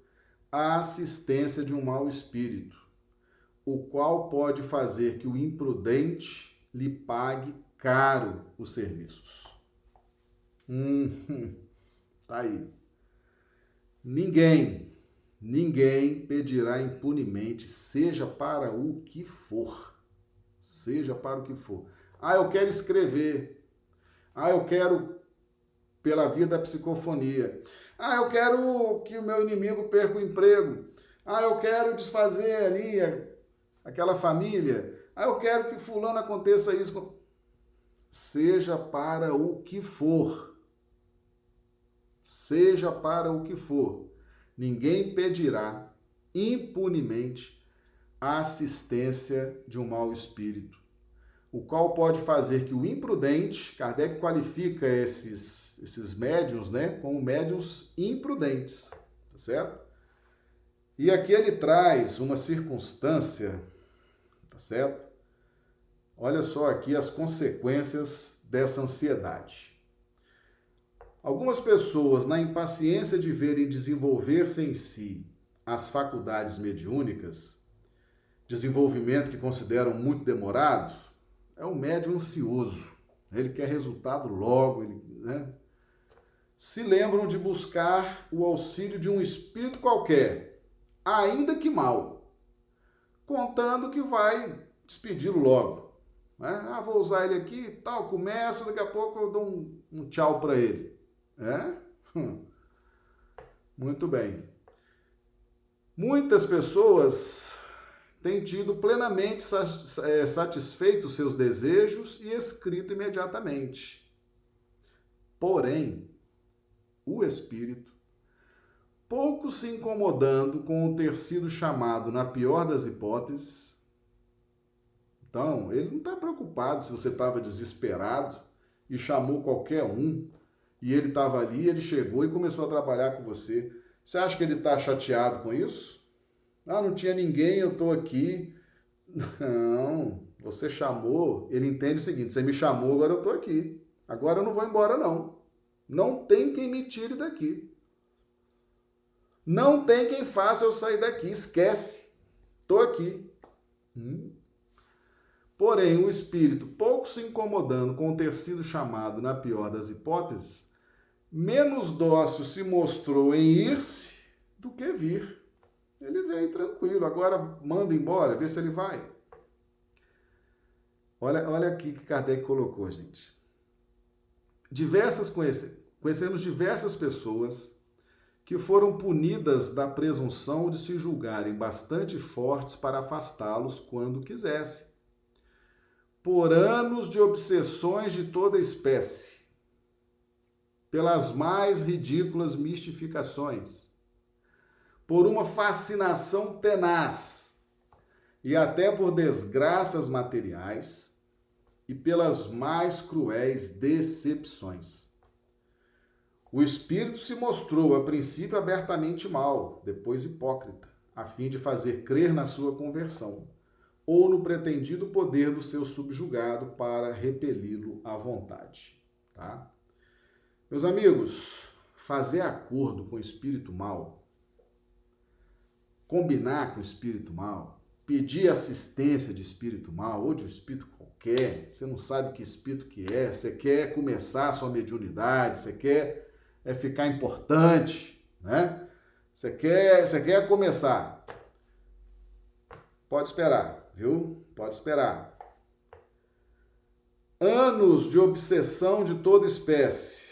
a assistência de um mau espírito, o qual pode fazer que o imprudente lhe pague caro os serviços. Hum, tá aí. Ninguém Ninguém pedirá impunemente, seja para o que for. Seja para o que for. Ah, eu quero escrever. Ah, eu quero pela via da psicofonia. Ah, eu quero que o meu inimigo perca o emprego. Ah, eu quero desfazer ali aquela família. Ah, eu quero que fulano aconteça isso. Seja para o que for. Seja para o que for ninguém pedirá impunemente a assistência de um mau espírito, o qual pode fazer que o imprudente, Kardec qualifica esses, esses médiums né, como médiums imprudentes, tá certo? E aqui ele traz uma circunstância, tá certo? Olha só aqui as consequências dessa ansiedade. Algumas pessoas, na impaciência de verem desenvolver-se em si as faculdades mediúnicas, desenvolvimento que consideram muito demorado, é um médium ansioso. Ele quer resultado logo, ele, né? se lembram de buscar o auxílio de um espírito qualquer, ainda que mal, contando que vai despedi-lo logo. Né? Ah, vou usar ele aqui tal, começo, daqui a pouco eu dou um, um tchau para ele. É? Hum. Muito bem. Muitas pessoas têm tido plenamente é, satisfeito seus desejos e escrito imediatamente. Porém, o espírito, pouco se incomodando com ter sido chamado na pior das hipóteses. Então, ele não está preocupado se você estava desesperado e chamou qualquer um e ele estava ali, ele chegou e começou a trabalhar com você. Você acha que ele está chateado com isso? Ah, não tinha ninguém, eu estou aqui. Não, você chamou, ele entende o seguinte: você me chamou, agora eu estou aqui. Agora eu não vou embora, não. Não tem quem me tire daqui. Não tem quem faça eu sair daqui. Esquece. Estou aqui. Hum. Porém, o espírito, pouco se incomodando com ter sido chamado na pior das hipóteses, menos dócil se mostrou em ir-se do que vir. Ele veio tranquilo, agora manda embora, vê se ele vai. Olha, olha aqui que Kardec colocou, gente. Diversas conhece, conhecemos diversas pessoas que foram punidas da presunção de se julgarem bastante fortes para afastá-los quando quisesse. Por anos de obsessões de toda espécie, pelas mais ridículas mistificações, por uma fascinação tenaz e até por desgraças materiais e pelas mais cruéis decepções. O espírito se mostrou a princípio abertamente mal, depois hipócrita, a fim de fazer crer na sua conversão, ou no pretendido poder do seu subjugado para repeli-lo à vontade. Tá? Meus amigos, fazer acordo com o espírito mal combinar com o espírito mal, pedir assistência de espírito mal ou de um espírito qualquer, você não sabe que espírito que é, você quer começar a sua mediunidade, você quer é ficar importante, né? Você quer, você quer começar. Pode esperar, viu? Pode esperar. Anos de obsessão de toda espécie.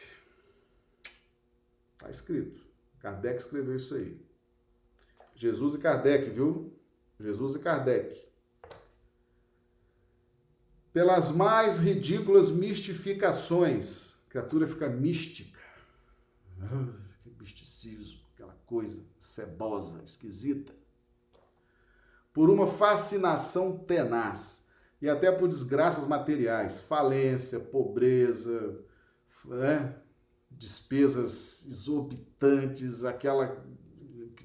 Está escrito. Kardec escreveu isso aí. Jesus e Kardec, viu? Jesus e Kardec. Pelas mais ridículas mistificações, a criatura fica mística. Ah, que misticismo, aquela coisa cebosa, esquisita. Por uma fascinação tenaz e até por desgraças materiais, falência, pobreza, né? despesas exorbitantes, aquela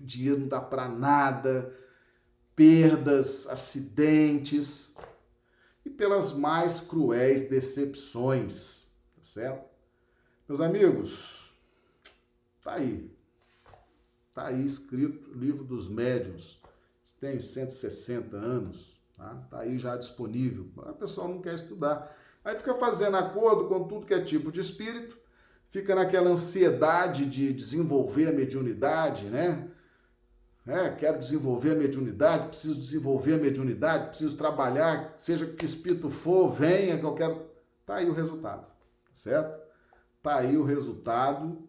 dinheiro não dá para nada, perdas, acidentes e pelas mais cruéis decepções, tá certo? Meus amigos, tá aí. Tá aí escrito o livro dos médiuns. Tem 160 anos, tá? Tá aí já disponível. O pessoal não quer estudar. Aí fica fazendo acordo com tudo que é tipo de espírito, fica naquela ansiedade de desenvolver a mediunidade, né? É, quero desenvolver a mediunidade, preciso desenvolver a mediunidade, preciso trabalhar, seja que espírito for, venha, que eu quero. Tá aí o resultado, certo? Tá aí o resultado.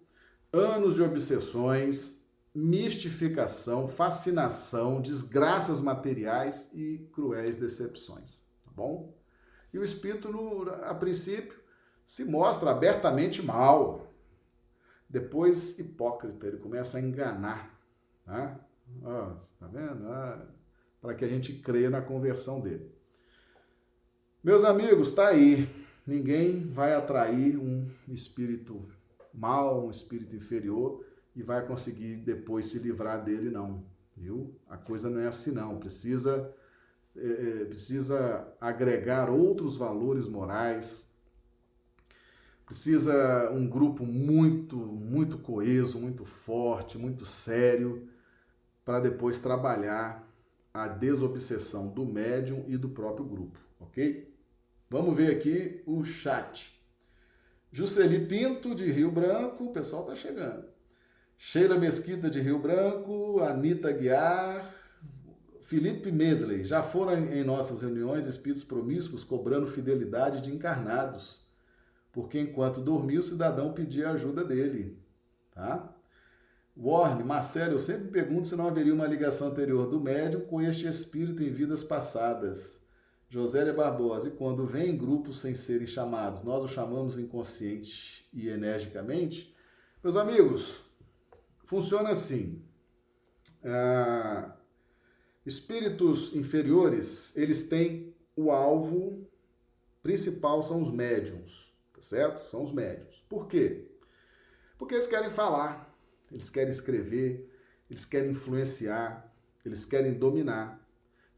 Anos de obsessões, mistificação, fascinação, desgraças materiais e cruéis decepções, tá bom? E o espírito, no, a princípio, se mostra abertamente mal. Depois, hipócrita, ele começa a enganar. Tá? Ó, tá vendo? Ah, Para que a gente creia na conversão dele. Meus amigos, tá aí. Ninguém vai atrair um espírito mal, um espírito inferior e vai conseguir depois se livrar dele, não. Viu? A coisa não é assim, não. Precisa, é, precisa agregar outros valores morais. Precisa um grupo muito, muito coeso, muito forte, muito sério para depois trabalhar a desobsessão do médium e do próprio grupo, ok? Vamos ver aqui o chat. Jusceli Pinto, de Rio Branco, o pessoal tá chegando. Sheila Mesquita, de Rio Branco, Anitta Guiar, Felipe Medley, já foram em nossas reuniões espíritos promíscuos cobrando fidelidade de encarnados, porque enquanto dormia o cidadão pedia ajuda dele, tá? Warne, Marcelo, eu sempre pergunto se não haveria uma ligação anterior do médium com este espírito em vidas passadas. Josélia Barbosa, e quando vem em grupos sem serem chamados, nós o chamamos inconsciente e energicamente? Meus amigos, funciona assim. Ah, espíritos inferiores, eles têm o alvo principal, são os médiums, tá certo? São os médiums. Por quê? Porque eles querem falar, eles querem escrever, eles querem influenciar, eles querem dominar.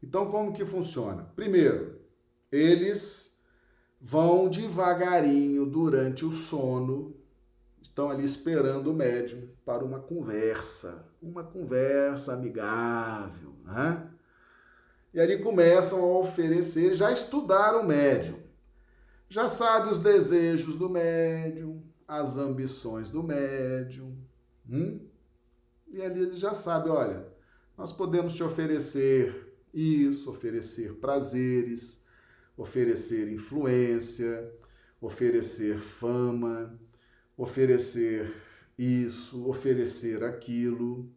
Então, como que funciona? Primeiro, eles vão devagarinho durante o sono, estão ali esperando o médium para uma conversa, uma conversa amigável, né? E ali começam a oferecer, já estudaram o médium, já sabe os desejos do médium, as ambições do médium, hum? e ali ele já sabe, olha, nós podemos te oferecer isso, oferecer prazeres, oferecer influência, oferecer fama, oferecer isso, oferecer aquilo.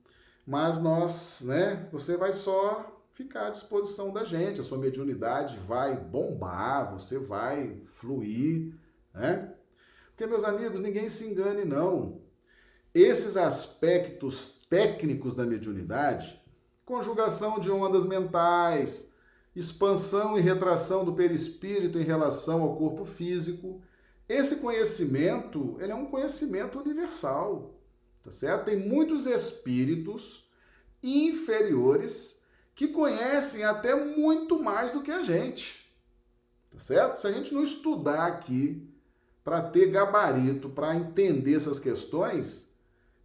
Mas nós, né, você vai só ficar à disposição da gente, a sua mediunidade vai bombar, você vai fluir, né? Porque, meus amigos, ninguém se engane, não. Esses aspectos técnicos da mediunidade, conjugação de ondas mentais, expansão e retração do perispírito em relação ao corpo físico, esse conhecimento, ele é um conhecimento universal, tá certo? Tem muitos espíritos inferiores que conhecem até muito mais do que a gente, tá certo? Se a gente não estudar aqui para ter gabarito, para entender essas questões,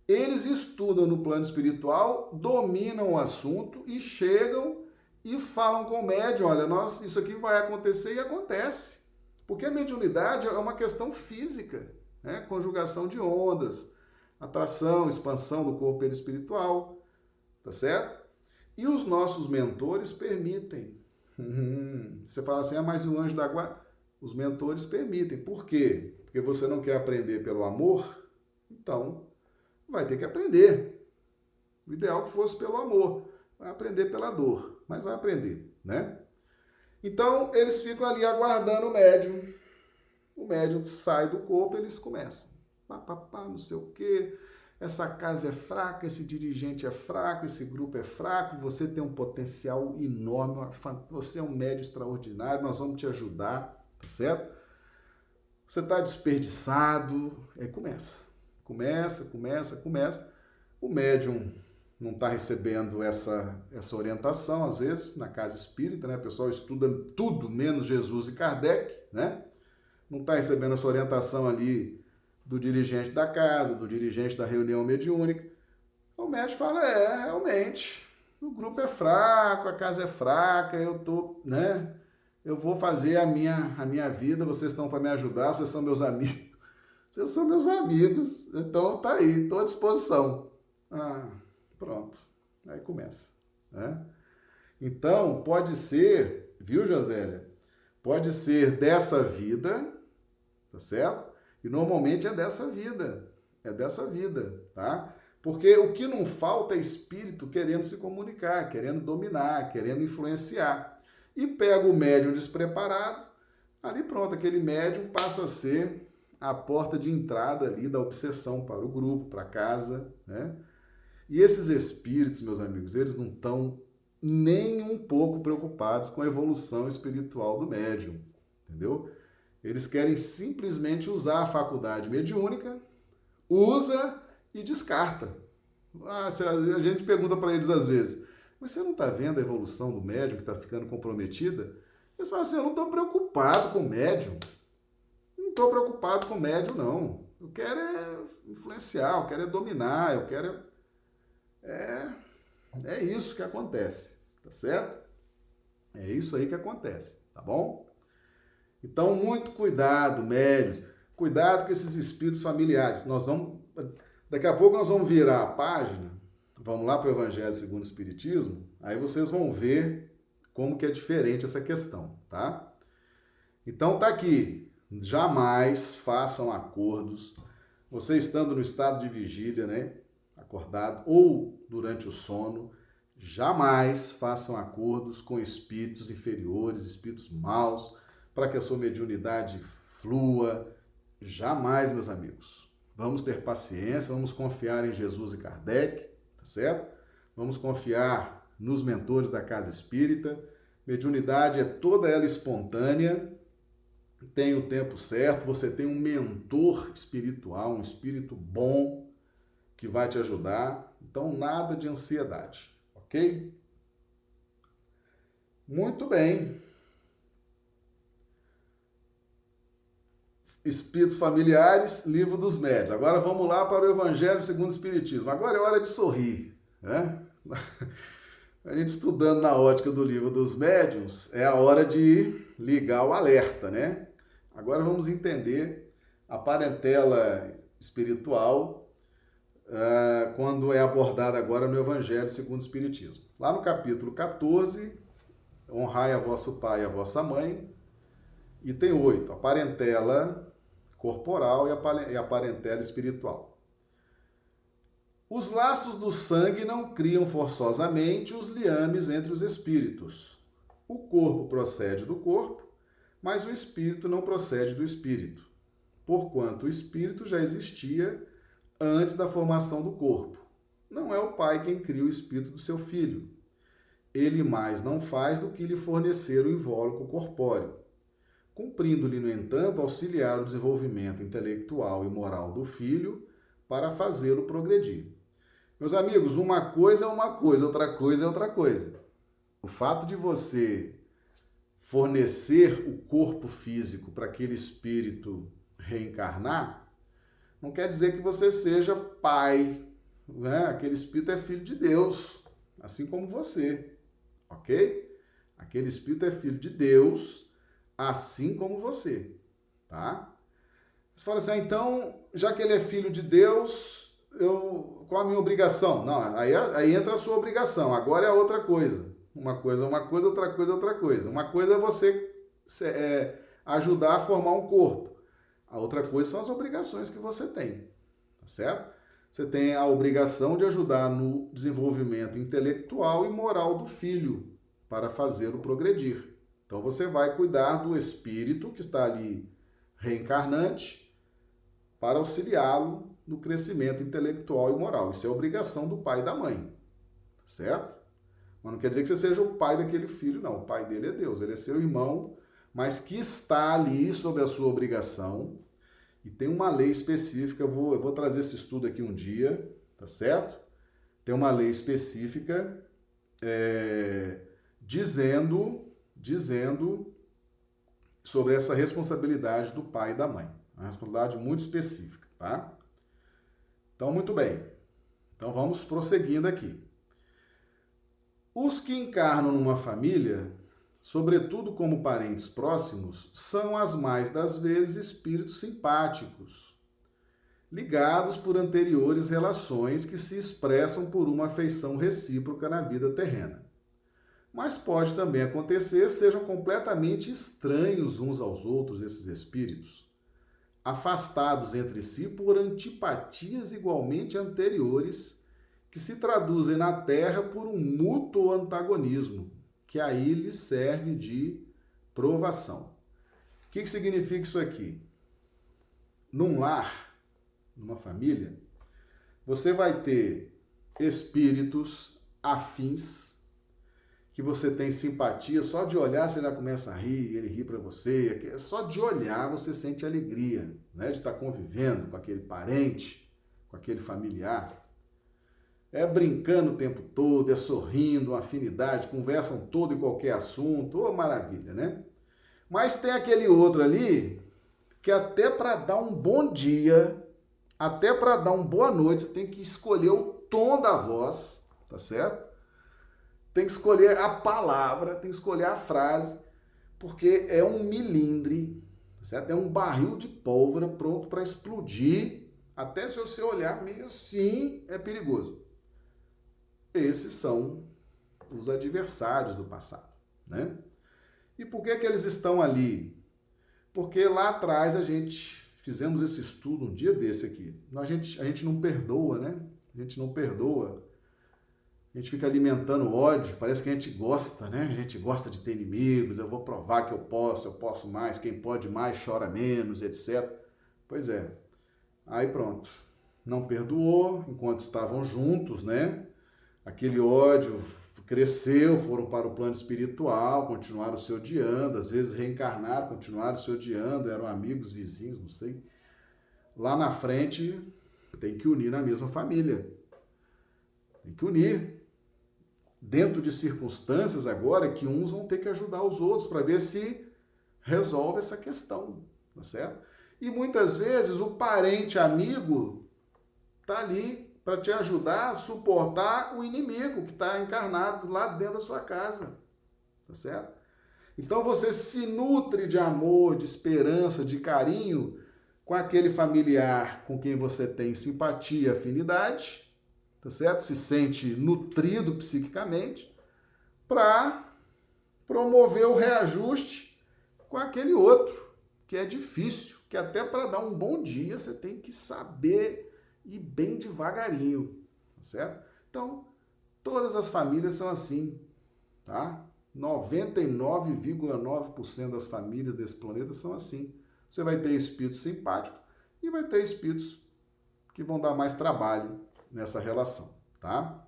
eles estudam no plano espiritual, dominam o assunto e chegam e falam com o médium, olha, nós, isso aqui vai acontecer e acontece. Porque a mediunidade é uma questão física, né? conjugação de ondas, atração, expansão do corpo espiritual, tá certo? E os nossos mentores permitem. Hum, você fala assim, ah, mas o anjo da guarda... Os mentores permitem. Por quê? Porque você não quer aprender pelo amor? Então, vai ter que aprender. O ideal é que fosse pelo amor. Vai aprender pela dor, mas vai aprender, né? Então, eles ficam ali aguardando o médium. O médium sai do corpo, eles começam. Pá, pá, pá, não sei o quê. Essa casa é fraca, esse dirigente é fraco, esse grupo é fraco, você tem um potencial enorme, você é um médium extraordinário, nós vamos te ajudar tá certo? Você está desperdiçado, aí começa, começa, começa, começa. O médium não está recebendo essa, essa orientação, às vezes, na casa espírita, né? O pessoal estuda tudo menos Jesus e Kardec, né? Não está recebendo essa orientação ali do dirigente da casa, do dirigente da reunião mediúnica. O médium fala: é, realmente, o grupo é fraco, a casa é fraca, eu tô, né? eu vou fazer a minha, a minha vida, vocês estão para me ajudar, vocês são meus amigos. Vocês são meus amigos, então tá aí, estou à disposição. Ah, pronto. Aí começa. Né? Então, pode ser, viu, Josélia? Pode ser dessa vida, tá certo? E normalmente é dessa vida. É dessa vida, tá? Porque o que não falta é espírito querendo se comunicar, querendo dominar, querendo influenciar e pega o médium despreparado, ali pronto, aquele médium passa a ser a porta de entrada ali da obsessão para o grupo, para casa, né? E esses espíritos, meus amigos, eles não estão nem um pouco preocupados com a evolução espiritual do médium, entendeu? Eles querem simplesmente usar a faculdade mediúnica, usa e descarta. Ah, a gente pergunta para eles às vezes: mas você não está vendo a evolução do médium que está ficando comprometida? Eles falam assim: eu não estou preocupado com o médium. Não estou preocupado com o médium, não. Eu quero é influenciar, eu quero é dominar, eu quero é. É, é isso que acontece, tá certo? É isso aí que acontece, tá bom? Então, muito cuidado, médios. Cuidado com esses espíritos familiares. Nós vamos. Daqui a pouco nós vamos virar a página Vamos lá para o Evangelho segundo o Espiritismo, aí vocês vão ver como que é diferente essa questão, tá? Então tá aqui, jamais façam acordos, você estando no estado de vigília, né, acordado ou durante o sono, jamais façam acordos com espíritos inferiores, espíritos maus, para que a sua mediunidade flua. Jamais, meus amigos. Vamos ter paciência, vamos confiar em Jesus e Kardec, tá certo? Vamos confiar nos mentores da casa espírita. Mediunidade é toda ela espontânea, tem o tempo certo, você tem um mentor espiritual, um espírito bom que vai te ajudar. Então, nada de ansiedade, ok? Muito bem. Espíritos Familiares, Livro dos Médios. Agora vamos lá para o Evangelho segundo o Espiritismo. Agora é hora de sorrir. Né? (laughs) A gente estudando na ótica do Livro dos Médiuns, é a hora de ligar o alerta, né? Agora vamos entender a parentela espiritual uh, quando é abordada agora no Evangelho segundo o Espiritismo. Lá no capítulo 14, honrai a vosso pai e a vossa mãe, e tem oito, a parentela corporal e a parentela espiritual. Os laços do sangue não criam forçosamente os liames entre os espíritos. O corpo procede do corpo, mas o espírito não procede do espírito, porquanto o espírito já existia antes da formação do corpo. Não é o pai quem cria o espírito do seu filho. Ele mais não faz do que lhe fornecer o invólucro corpóreo cumprindo-lhe, no entanto, auxiliar o desenvolvimento intelectual e moral do filho para fazê-lo progredir. Meus amigos, uma coisa é uma coisa, outra coisa é outra coisa. O fato de você fornecer o corpo físico para aquele espírito reencarnar, não quer dizer que você seja pai. Né? Aquele espírito é filho de Deus, assim como você, ok? Aquele espírito é filho de Deus assim como você, tá? Você fala assim, ah, então, já que ele é filho de Deus, eu, qual a minha obrigação? Não, aí, aí entra a sua obrigação, agora é outra coisa. Uma coisa é uma coisa, outra coisa é outra coisa. Uma coisa é você é, ajudar a formar um corpo. A outra coisa são as obrigações que você tem, tá certo? Você tem a obrigação de ajudar no desenvolvimento intelectual e moral do filho para fazê-lo progredir. Então você vai cuidar do espírito que está ali reencarnante para auxiliá-lo no crescimento intelectual e moral. Isso é obrigação do pai e da mãe, certo? Mas não quer dizer que você seja o pai daquele filho, não. O pai dele é Deus, ele é seu irmão, mas que está ali sob a sua obrigação. E tem uma lei específica, eu vou, eu vou trazer esse estudo aqui um dia, tá certo? Tem uma lei específica é, dizendo dizendo sobre essa responsabilidade do pai e da mãe. Uma responsabilidade muito específica, tá? Então, muito bem. Então, vamos prosseguindo aqui. Os que encarnam numa família, sobretudo como parentes próximos, são as mais das vezes espíritos simpáticos, ligados por anteriores relações que se expressam por uma afeição recíproca na vida terrena. Mas pode também acontecer sejam completamente estranhos uns aos outros esses espíritos, afastados entre si por antipatias igualmente anteriores, que se traduzem na Terra por um mútuo antagonismo, que aí lhes serve de provação. O que, que significa isso aqui? Num lar, numa família, você vai ter espíritos afins que você tem simpatia, só de olhar você já começa a rir, ele ri para você, só de olhar você sente alegria, né, de estar tá convivendo com aquele parente, com aquele familiar. É brincando o tempo todo, é sorrindo, uma afinidade, conversam todo e qualquer assunto, oh, maravilha, né? Mas tem aquele outro ali que até para dar um bom dia, até para dar uma boa noite, você tem que escolher o tom da voz, tá certo? tem que escolher a palavra, tem que escolher a frase, porque é um milindre, certo? É um barril de pólvora pronto para explodir. Até se você olhar meio assim, é perigoso. Esses são os adversários do passado, né? E por que que eles estão ali? Porque lá atrás a gente fizemos esse estudo um dia desse aqui. A gente, a gente não perdoa, né? A gente não perdoa a gente fica alimentando ódio, parece que a gente gosta, né? A gente gosta de ter inimigos, eu vou provar que eu posso, eu posso mais, quem pode mais chora menos, etc. Pois é, Aí pronto. Não perdoou enquanto estavam juntos, né? Aquele ódio cresceu, foram para o plano espiritual, continuaram se odiando, às vezes reencarnaram, continuaram se odiando, eram amigos, vizinhos, não sei. Lá na frente tem que unir na mesma família. Tem que unir. Dentro de circunstâncias agora que uns vão ter que ajudar os outros para ver se resolve essa questão, tá certo? E muitas vezes o parente amigo tá ali para te ajudar a suportar o inimigo que está encarnado lá dentro da sua casa, tá certo? Então você se nutre de amor, de esperança, de carinho com aquele familiar com quem você tem simpatia, afinidade, tá certo? Se sente nutrido psiquicamente para promover o reajuste com aquele outro que é difícil, que até para dar um bom dia você tem que saber ir bem devagarinho, tá certo? Então, todas as famílias são assim, tá? 99,9% das famílias desse planeta são assim. Você vai ter espíritos simpáticos e vai ter espíritos que vão dar mais trabalho nessa relação, tá?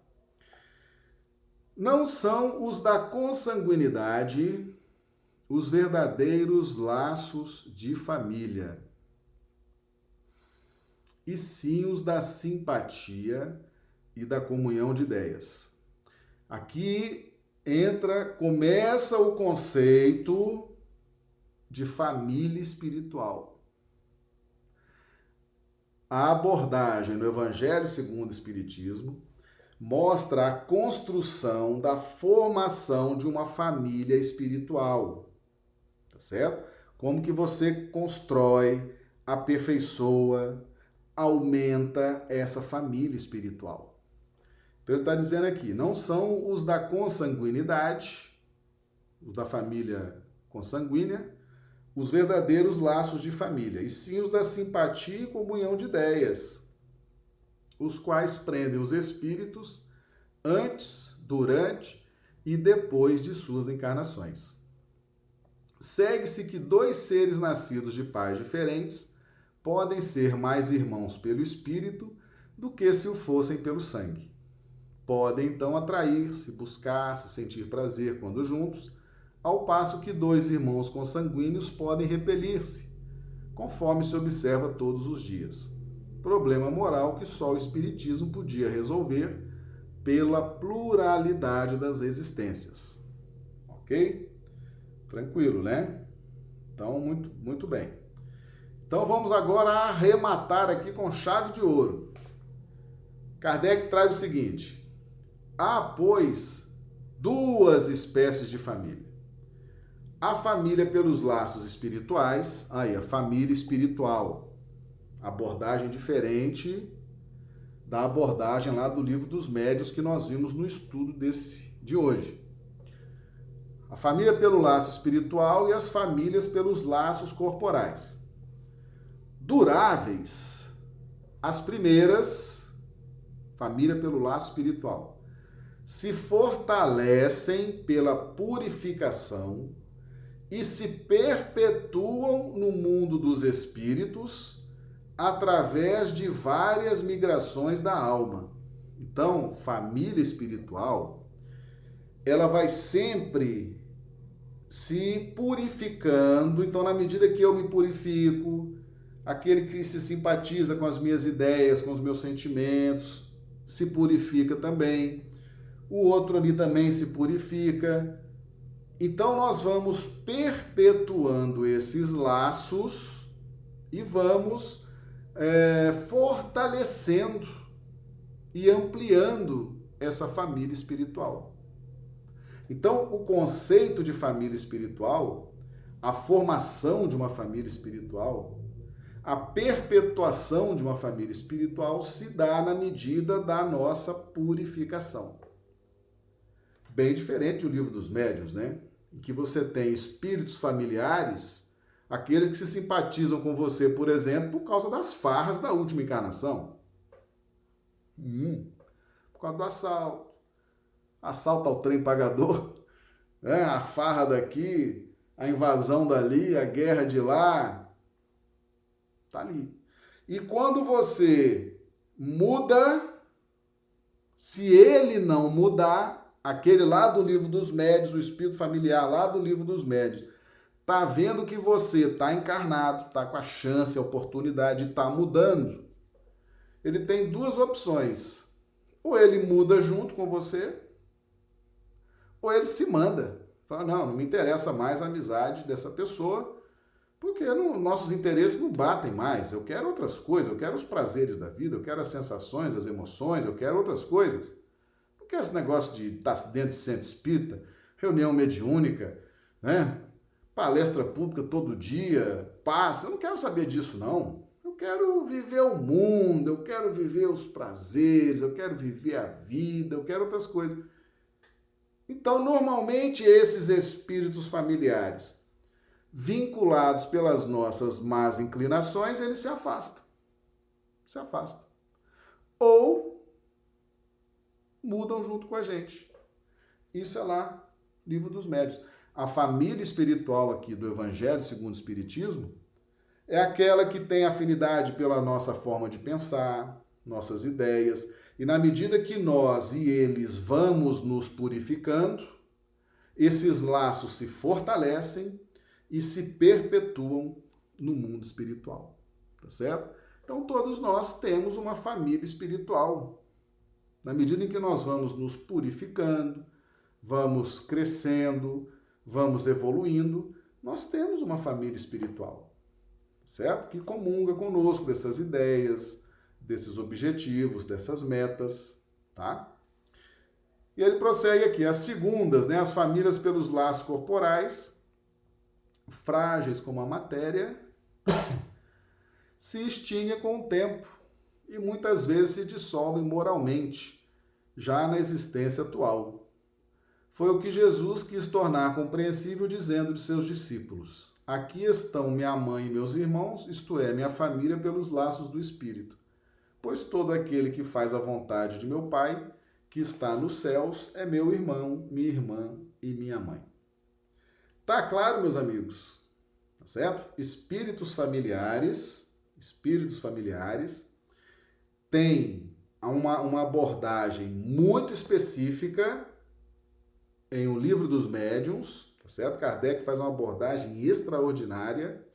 Não são os da consanguinidade os verdadeiros laços de família, e sim os da simpatia e da comunhão de ideias. Aqui entra, começa o conceito de família espiritual a abordagem no Evangelho segundo o Espiritismo mostra a construção da formação de uma família espiritual. Tá certo? Como que você constrói, aperfeiçoa, aumenta essa família espiritual. Então ele está dizendo aqui, não são os da consanguinidade, os da família consanguínea, os verdadeiros laços de família, e sim os da simpatia e comunhão de ideias, os quais prendem os espíritos antes, durante e depois de suas encarnações. Segue-se que dois seres nascidos de pais diferentes podem ser mais irmãos pelo espírito do que se o fossem pelo sangue. Podem então atrair-se, buscar, se sentir prazer quando juntos ao passo que dois irmãos consanguíneos podem repelir-se, conforme se observa todos os dias. Problema moral que só o Espiritismo podia resolver pela pluralidade das existências. Ok? Tranquilo, né? Então, muito, muito bem. Então, vamos agora arrematar aqui com chave de ouro. Kardec traz o seguinte: há, pois, duas espécies de família a família pelos laços espirituais, aí a família espiritual, abordagem diferente da abordagem lá do livro dos médios que nós vimos no estudo desse de hoje. A família pelo laço espiritual e as famílias pelos laços corporais. Duráveis, as primeiras, família pelo laço espiritual, se fortalecem pela purificação e se perpetuam no mundo dos espíritos através de várias migrações da alma. Então, família espiritual, ela vai sempre se purificando. Então, na medida que eu me purifico, aquele que se simpatiza com as minhas ideias, com os meus sentimentos, se purifica também. O outro ali também se purifica. Então nós vamos perpetuando esses laços e vamos é, fortalecendo e ampliando essa família espiritual. Então, o conceito de família espiritual, a formação de uma família espiritual, a perpetuação de uma família espiritual se dá na medida da nossa purificação. Bem diferente do livro dos médios, né? em que você tem espíritos familiares, aqueles que se simpatizam com você, por exemplo, por causa das farras da última encarnação. Hum, por causa do assalto. Assalto ao trem pagador, (laughs) né? a farra daqui, a invasão dali, a guerra de lá. Tá ali. E quando você muda, se ele não mudar, aquele lá do livro dos médios, o espírito familiar lá do livro dos médios, tá vendo que você tá encarnado, tá com a chance, a oportunidade de tá mudando. Ele tem duas opções. Ou ele muda junto com você, ou ele se manda. Fala, não, não me interessa mais a amizade dessa pessoa, porque não, nossos interesses não batem mais. Eu quero outras coisas, eu quero os prazeres da vida, eu quero as sensações, as emoções, eu quero outras coisas. Não quero esse negócio de estar dentro de centro espírita, reunião mediúnica, né? palestra pública todo dia, paz. Eu não quero saber disso, não. Eu quero viver o mundo, eu quero viver os prazeres, eu quero viver a vida, eu quero outras coisas. Então, normalmente, esses espíritos familiares vinculados pelas nossas más inclinações, eles se afastam. Se afastam. Ou mudam junto com a gente. Isso é lá, livro dos médios. A família espiritual aqui do Evangelho segundo o Espiritismo é aquela que tem afinidade pela nossa forma de pensar, nossas ideias, e na medida que nós e eles vamos nos purificando, esses laços se fortalecem e se perpetuam no mundo espiritual. Tá certo? Então, todos nós temos uma família espiritual. Na medida em que nós vamos nos purificando, vamos crescendo, vamos evoluindo, nós temos uma família espiritual, certo? Que comunga conosco dessas ideias, desses objetivos, dessas metas, tá? E ele prossegue aqui, as segundas, né, as famílias pelos laços corporais, frágeis como a matéria, se extingue com o tempo e muitas vezes se dissolve moralmente, já na existência atual. Foi o que Jesus quis tornar compreensível, dizendo de seus discípulos: Aqui estão minha mãe e meus irmãos, isto é, minha família, pelos laços do Espírito. Pois todo aquele que faz a vontade de meu Pai, que está nos céus, é meu irmão, minha irmã e minha mãe. Tá claro, meus amigos? Tá certo? Espíritos familiares, espíritos familiares têm uma, uma abordagem muito específica em O Livro dos Médiuns, tá certo? Kardec faz uma abordagem extraordinária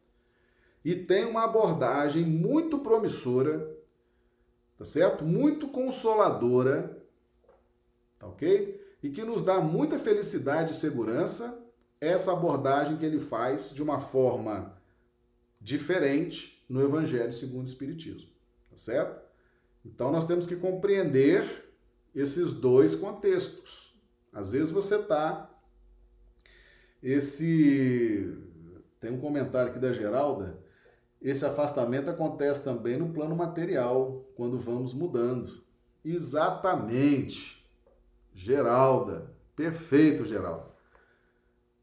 e tem uma abordagem muito promissora, tá certo? Muito consoladora, tá ok? E que nos dá muita felicidade e segurança essa abordagem que ele faz de uma forma diferente no Evangelho segundo o Espiritismo, tá certo? Então nós temos que compreender esses dois contextos. Às vezes você tá esse tem um comentário aqui da Geralda, esse afastamento acontece também no plano material, quando vamos mudando. Exatamente. Geralda, perfeito, Geralda.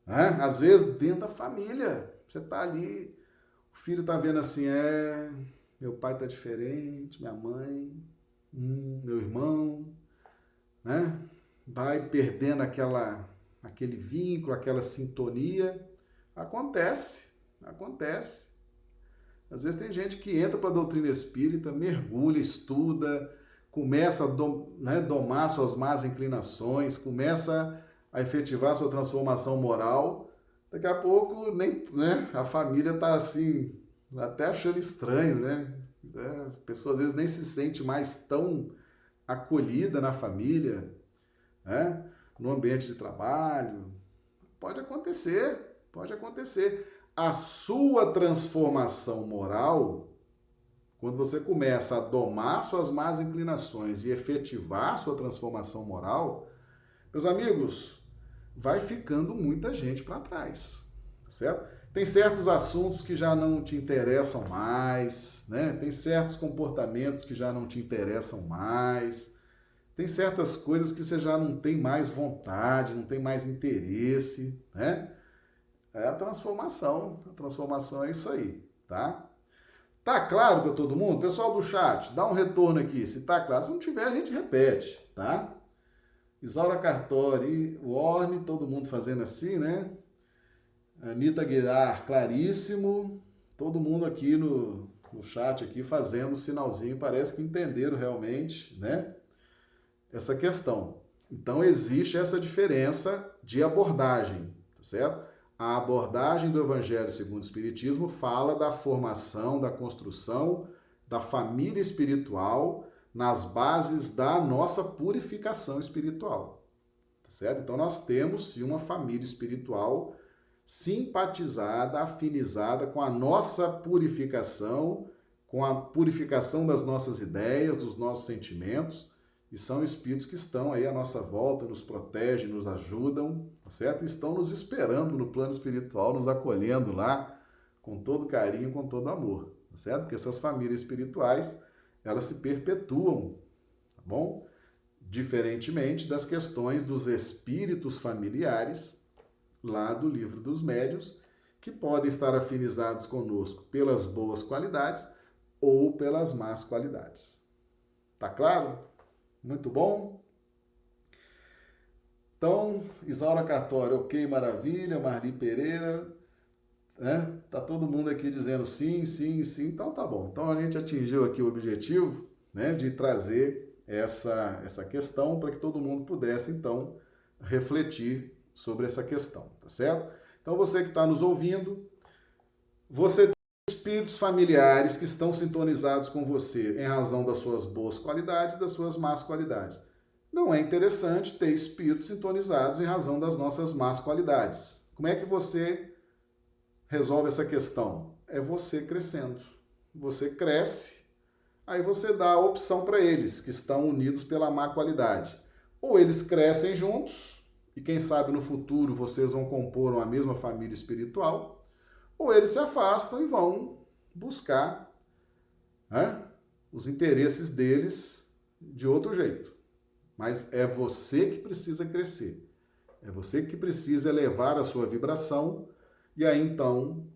Né? Às vezes, dentro da família, você está ali, o filho está vendo assim, é, meu pai está diferente, minha mãe, hum, meu irmão, né? Vai perdendo aquela, aquele vínculo, aquela sintonia. Acontece, acontece. Às vezes tem gente que entra para a doutrina espírita, mergulha, estuda, começa a dom, né, domar suas más inclinações, começa a efetivar sua transformação moral, daqui a pouco nem, né, a família está assim, até achando estranho, né? É, a pessoa às vezes nem se sente mais tão acolhida na família, né? no ambiente de trabalho. Pode acontecer, pode acontecer. A sua transformação moral, quando você começa a domar suas más inclinações e efetivar sua transformação moral, meus amigos, vai ficando muita gente para trás, tá certo? Tem certos assuntos que já não te interessam mais, né? Tem certos comportamentos que já não te interessam mais. Tem certas coisas que você já não tem mais vontade, não tem mais interesse, né? É a transformação. A transformação é isso aí, tá? Tá claro para todo mundo? Pessoal do chat, dá um retorno aqui. Se tá claro, se não tiver, a gente repete, tá? Isaura Cartori, Warne, todo mundo fazendo assim, né? Anitta Aguilar, claríssimo. Todo mundo aqui no, no chat aqui fazendo o sinalzinho, parece que entenderam realmente, né? Essa questão. Então existe essa diferença de abordagem, tá certo? A abordagem do Evangelho segundo o Espiritismo fala da formação, da construção da família espiritual nas bases da nossa purificação espiritual. Tá certo? Então nós temos sim uma família espiritual simpatizada, afinizada com a nossa purificação, com a purificação das nossas ideias, dos nossos sentimentos, e são espíritos que estão aí à nossa volta, nos protegem, nos ajudam, tá certo? Estão nos esperando no plano espiritual, nos acolhendo lá com todo carinho, com todo amor, tá certo? Porque essas famílias espirituais, elas se perpetuam, tá bom? Diferentemente das questões dos espíritos familiares lá do livro dos médios, que podem estar afinizados conosco pelas boas qualidades ou pelas más qualidades. Tá claro? Muito bom? Então, Isaura Cartório, ok, maravilha. Marli Pereira, né? Tá todo mundo aqui dizendo sim, sim, sim. Então tá bom. Então a gente atingiu aqui o objetivo, né, de trazer essa essa questão para que todo mundo pudesse então refletir sobre essa questão, tá certo? Então você que está nos ouvindo, você tem espíritos familiares que estão sintonizados com você em razão das suas boas qualidades das suas más qualidades. Não é interessante ter espíritos sintonizados em razão das nossas más qualidades. Como é que você resolve essa questão? É você crescendo. Você cresce, aí você dá a opção para eles que estão unidos pela má qualidade. Ou eles crescem juntos, e quem sabe no futuro vocês vão compor uma mesma família espiritual, ou eles se afastam e vão buscar né, os interesses deles de outro jeito. Mas é você que precisa crescer. É você que precisa elevar a sua vibração e aí então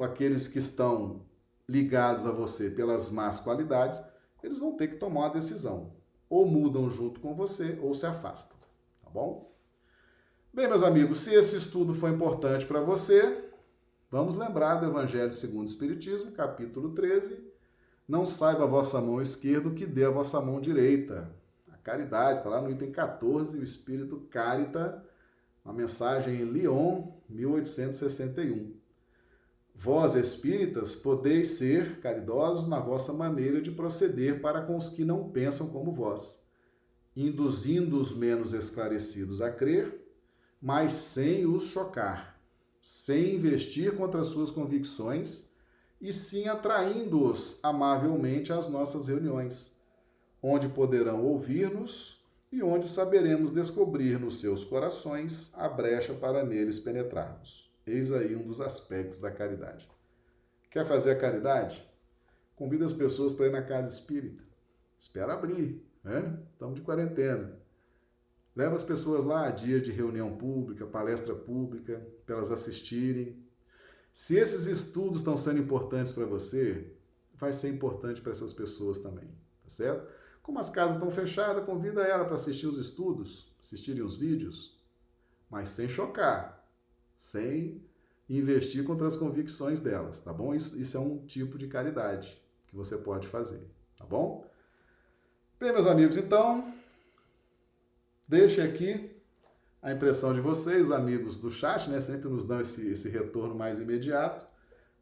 aqueles que estão ligados a você pelas más qualidades, eles vão ter que tomar uma decisão. Ou mudam junto com você ou se afastam, tá bom? Bem, meus amigos, se esse estudo foi importante para você, Vamos lembrar do Evangelho segundo o Espiritismo, capítulo 13. Não saiba a vossa mão esquerda o que dê a vossa mão direita. A caridade, está lá no item 14, o Espírito Carita, uma mensagem em Lyon, 1861. Vós, espíritas, podeis ser caridosos na vossa maneira de proceder para com os que não pensam como vós, induzindo os menos esclarecidos a crer, mas sem os chocar sem investir contra suas convicções, e sim atraindo-os amavelmente às nossas reuniões, onde poderão ouvir-nos e onde saberemos descobrir nos seus corações a brecha para neles penetrarmos. Eis aí um dos aspectos da caridade. Quer fazer a caridade? Convida as pessoas para ir na casa espírita. Espera abrir, né? Estamos de quarentena. Leva as pessoas lá a dia de reunião pública, palestra pública, para elas assistirem. Se esses estudos estão sendo importantes para você, vai ser importante para essas pessoas também, tá certo? Como as casas estão fechadas, convida ela para assistir os estudos, assistirem os vídeos, mas sem chocar, sem investir contra as convicções delas, tá bom? Isso, isso é um tipo de caridade que você pode fazer, tá bom? Bem, meus amigos, então Deixe aqui a impressão de vocês, amigos do chat, né? Sempre nos dão esse, esse retorno mais imediato.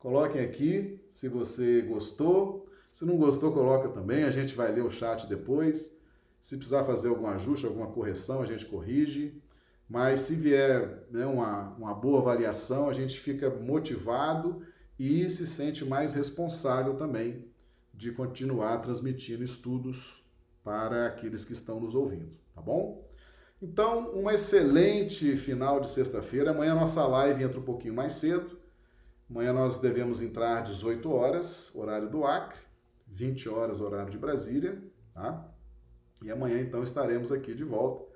Coloquem aqui se você gostou. Se não gostou, coloca também. A gente vai ler o chat depois. Se precisar fazer algum ajuste, alguma correção, a gente corrige. Mas se vier né, uma, uma boa avaliação, a gente fica motivado e se sente mais responsável também de continuar transmitindo estudos para aqueles que estão nos ouvindo, tá bom? Então, um excelente final de sexta-feira. Amanhã nossa live entra um pouquinho mais cedo. Amanhã nós devemos entrar às 18 horas, horário do Acre, 20 horas, horário de Brasília, tá? E amanhã então estaremos aqui de volta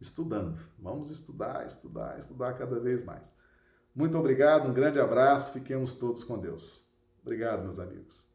estudando. Vamos estudar, estudar, estudar cada vez mais. Muito obrigado, um grande abraço, fiquemos todos com Deus. Obrigado, meus amigos.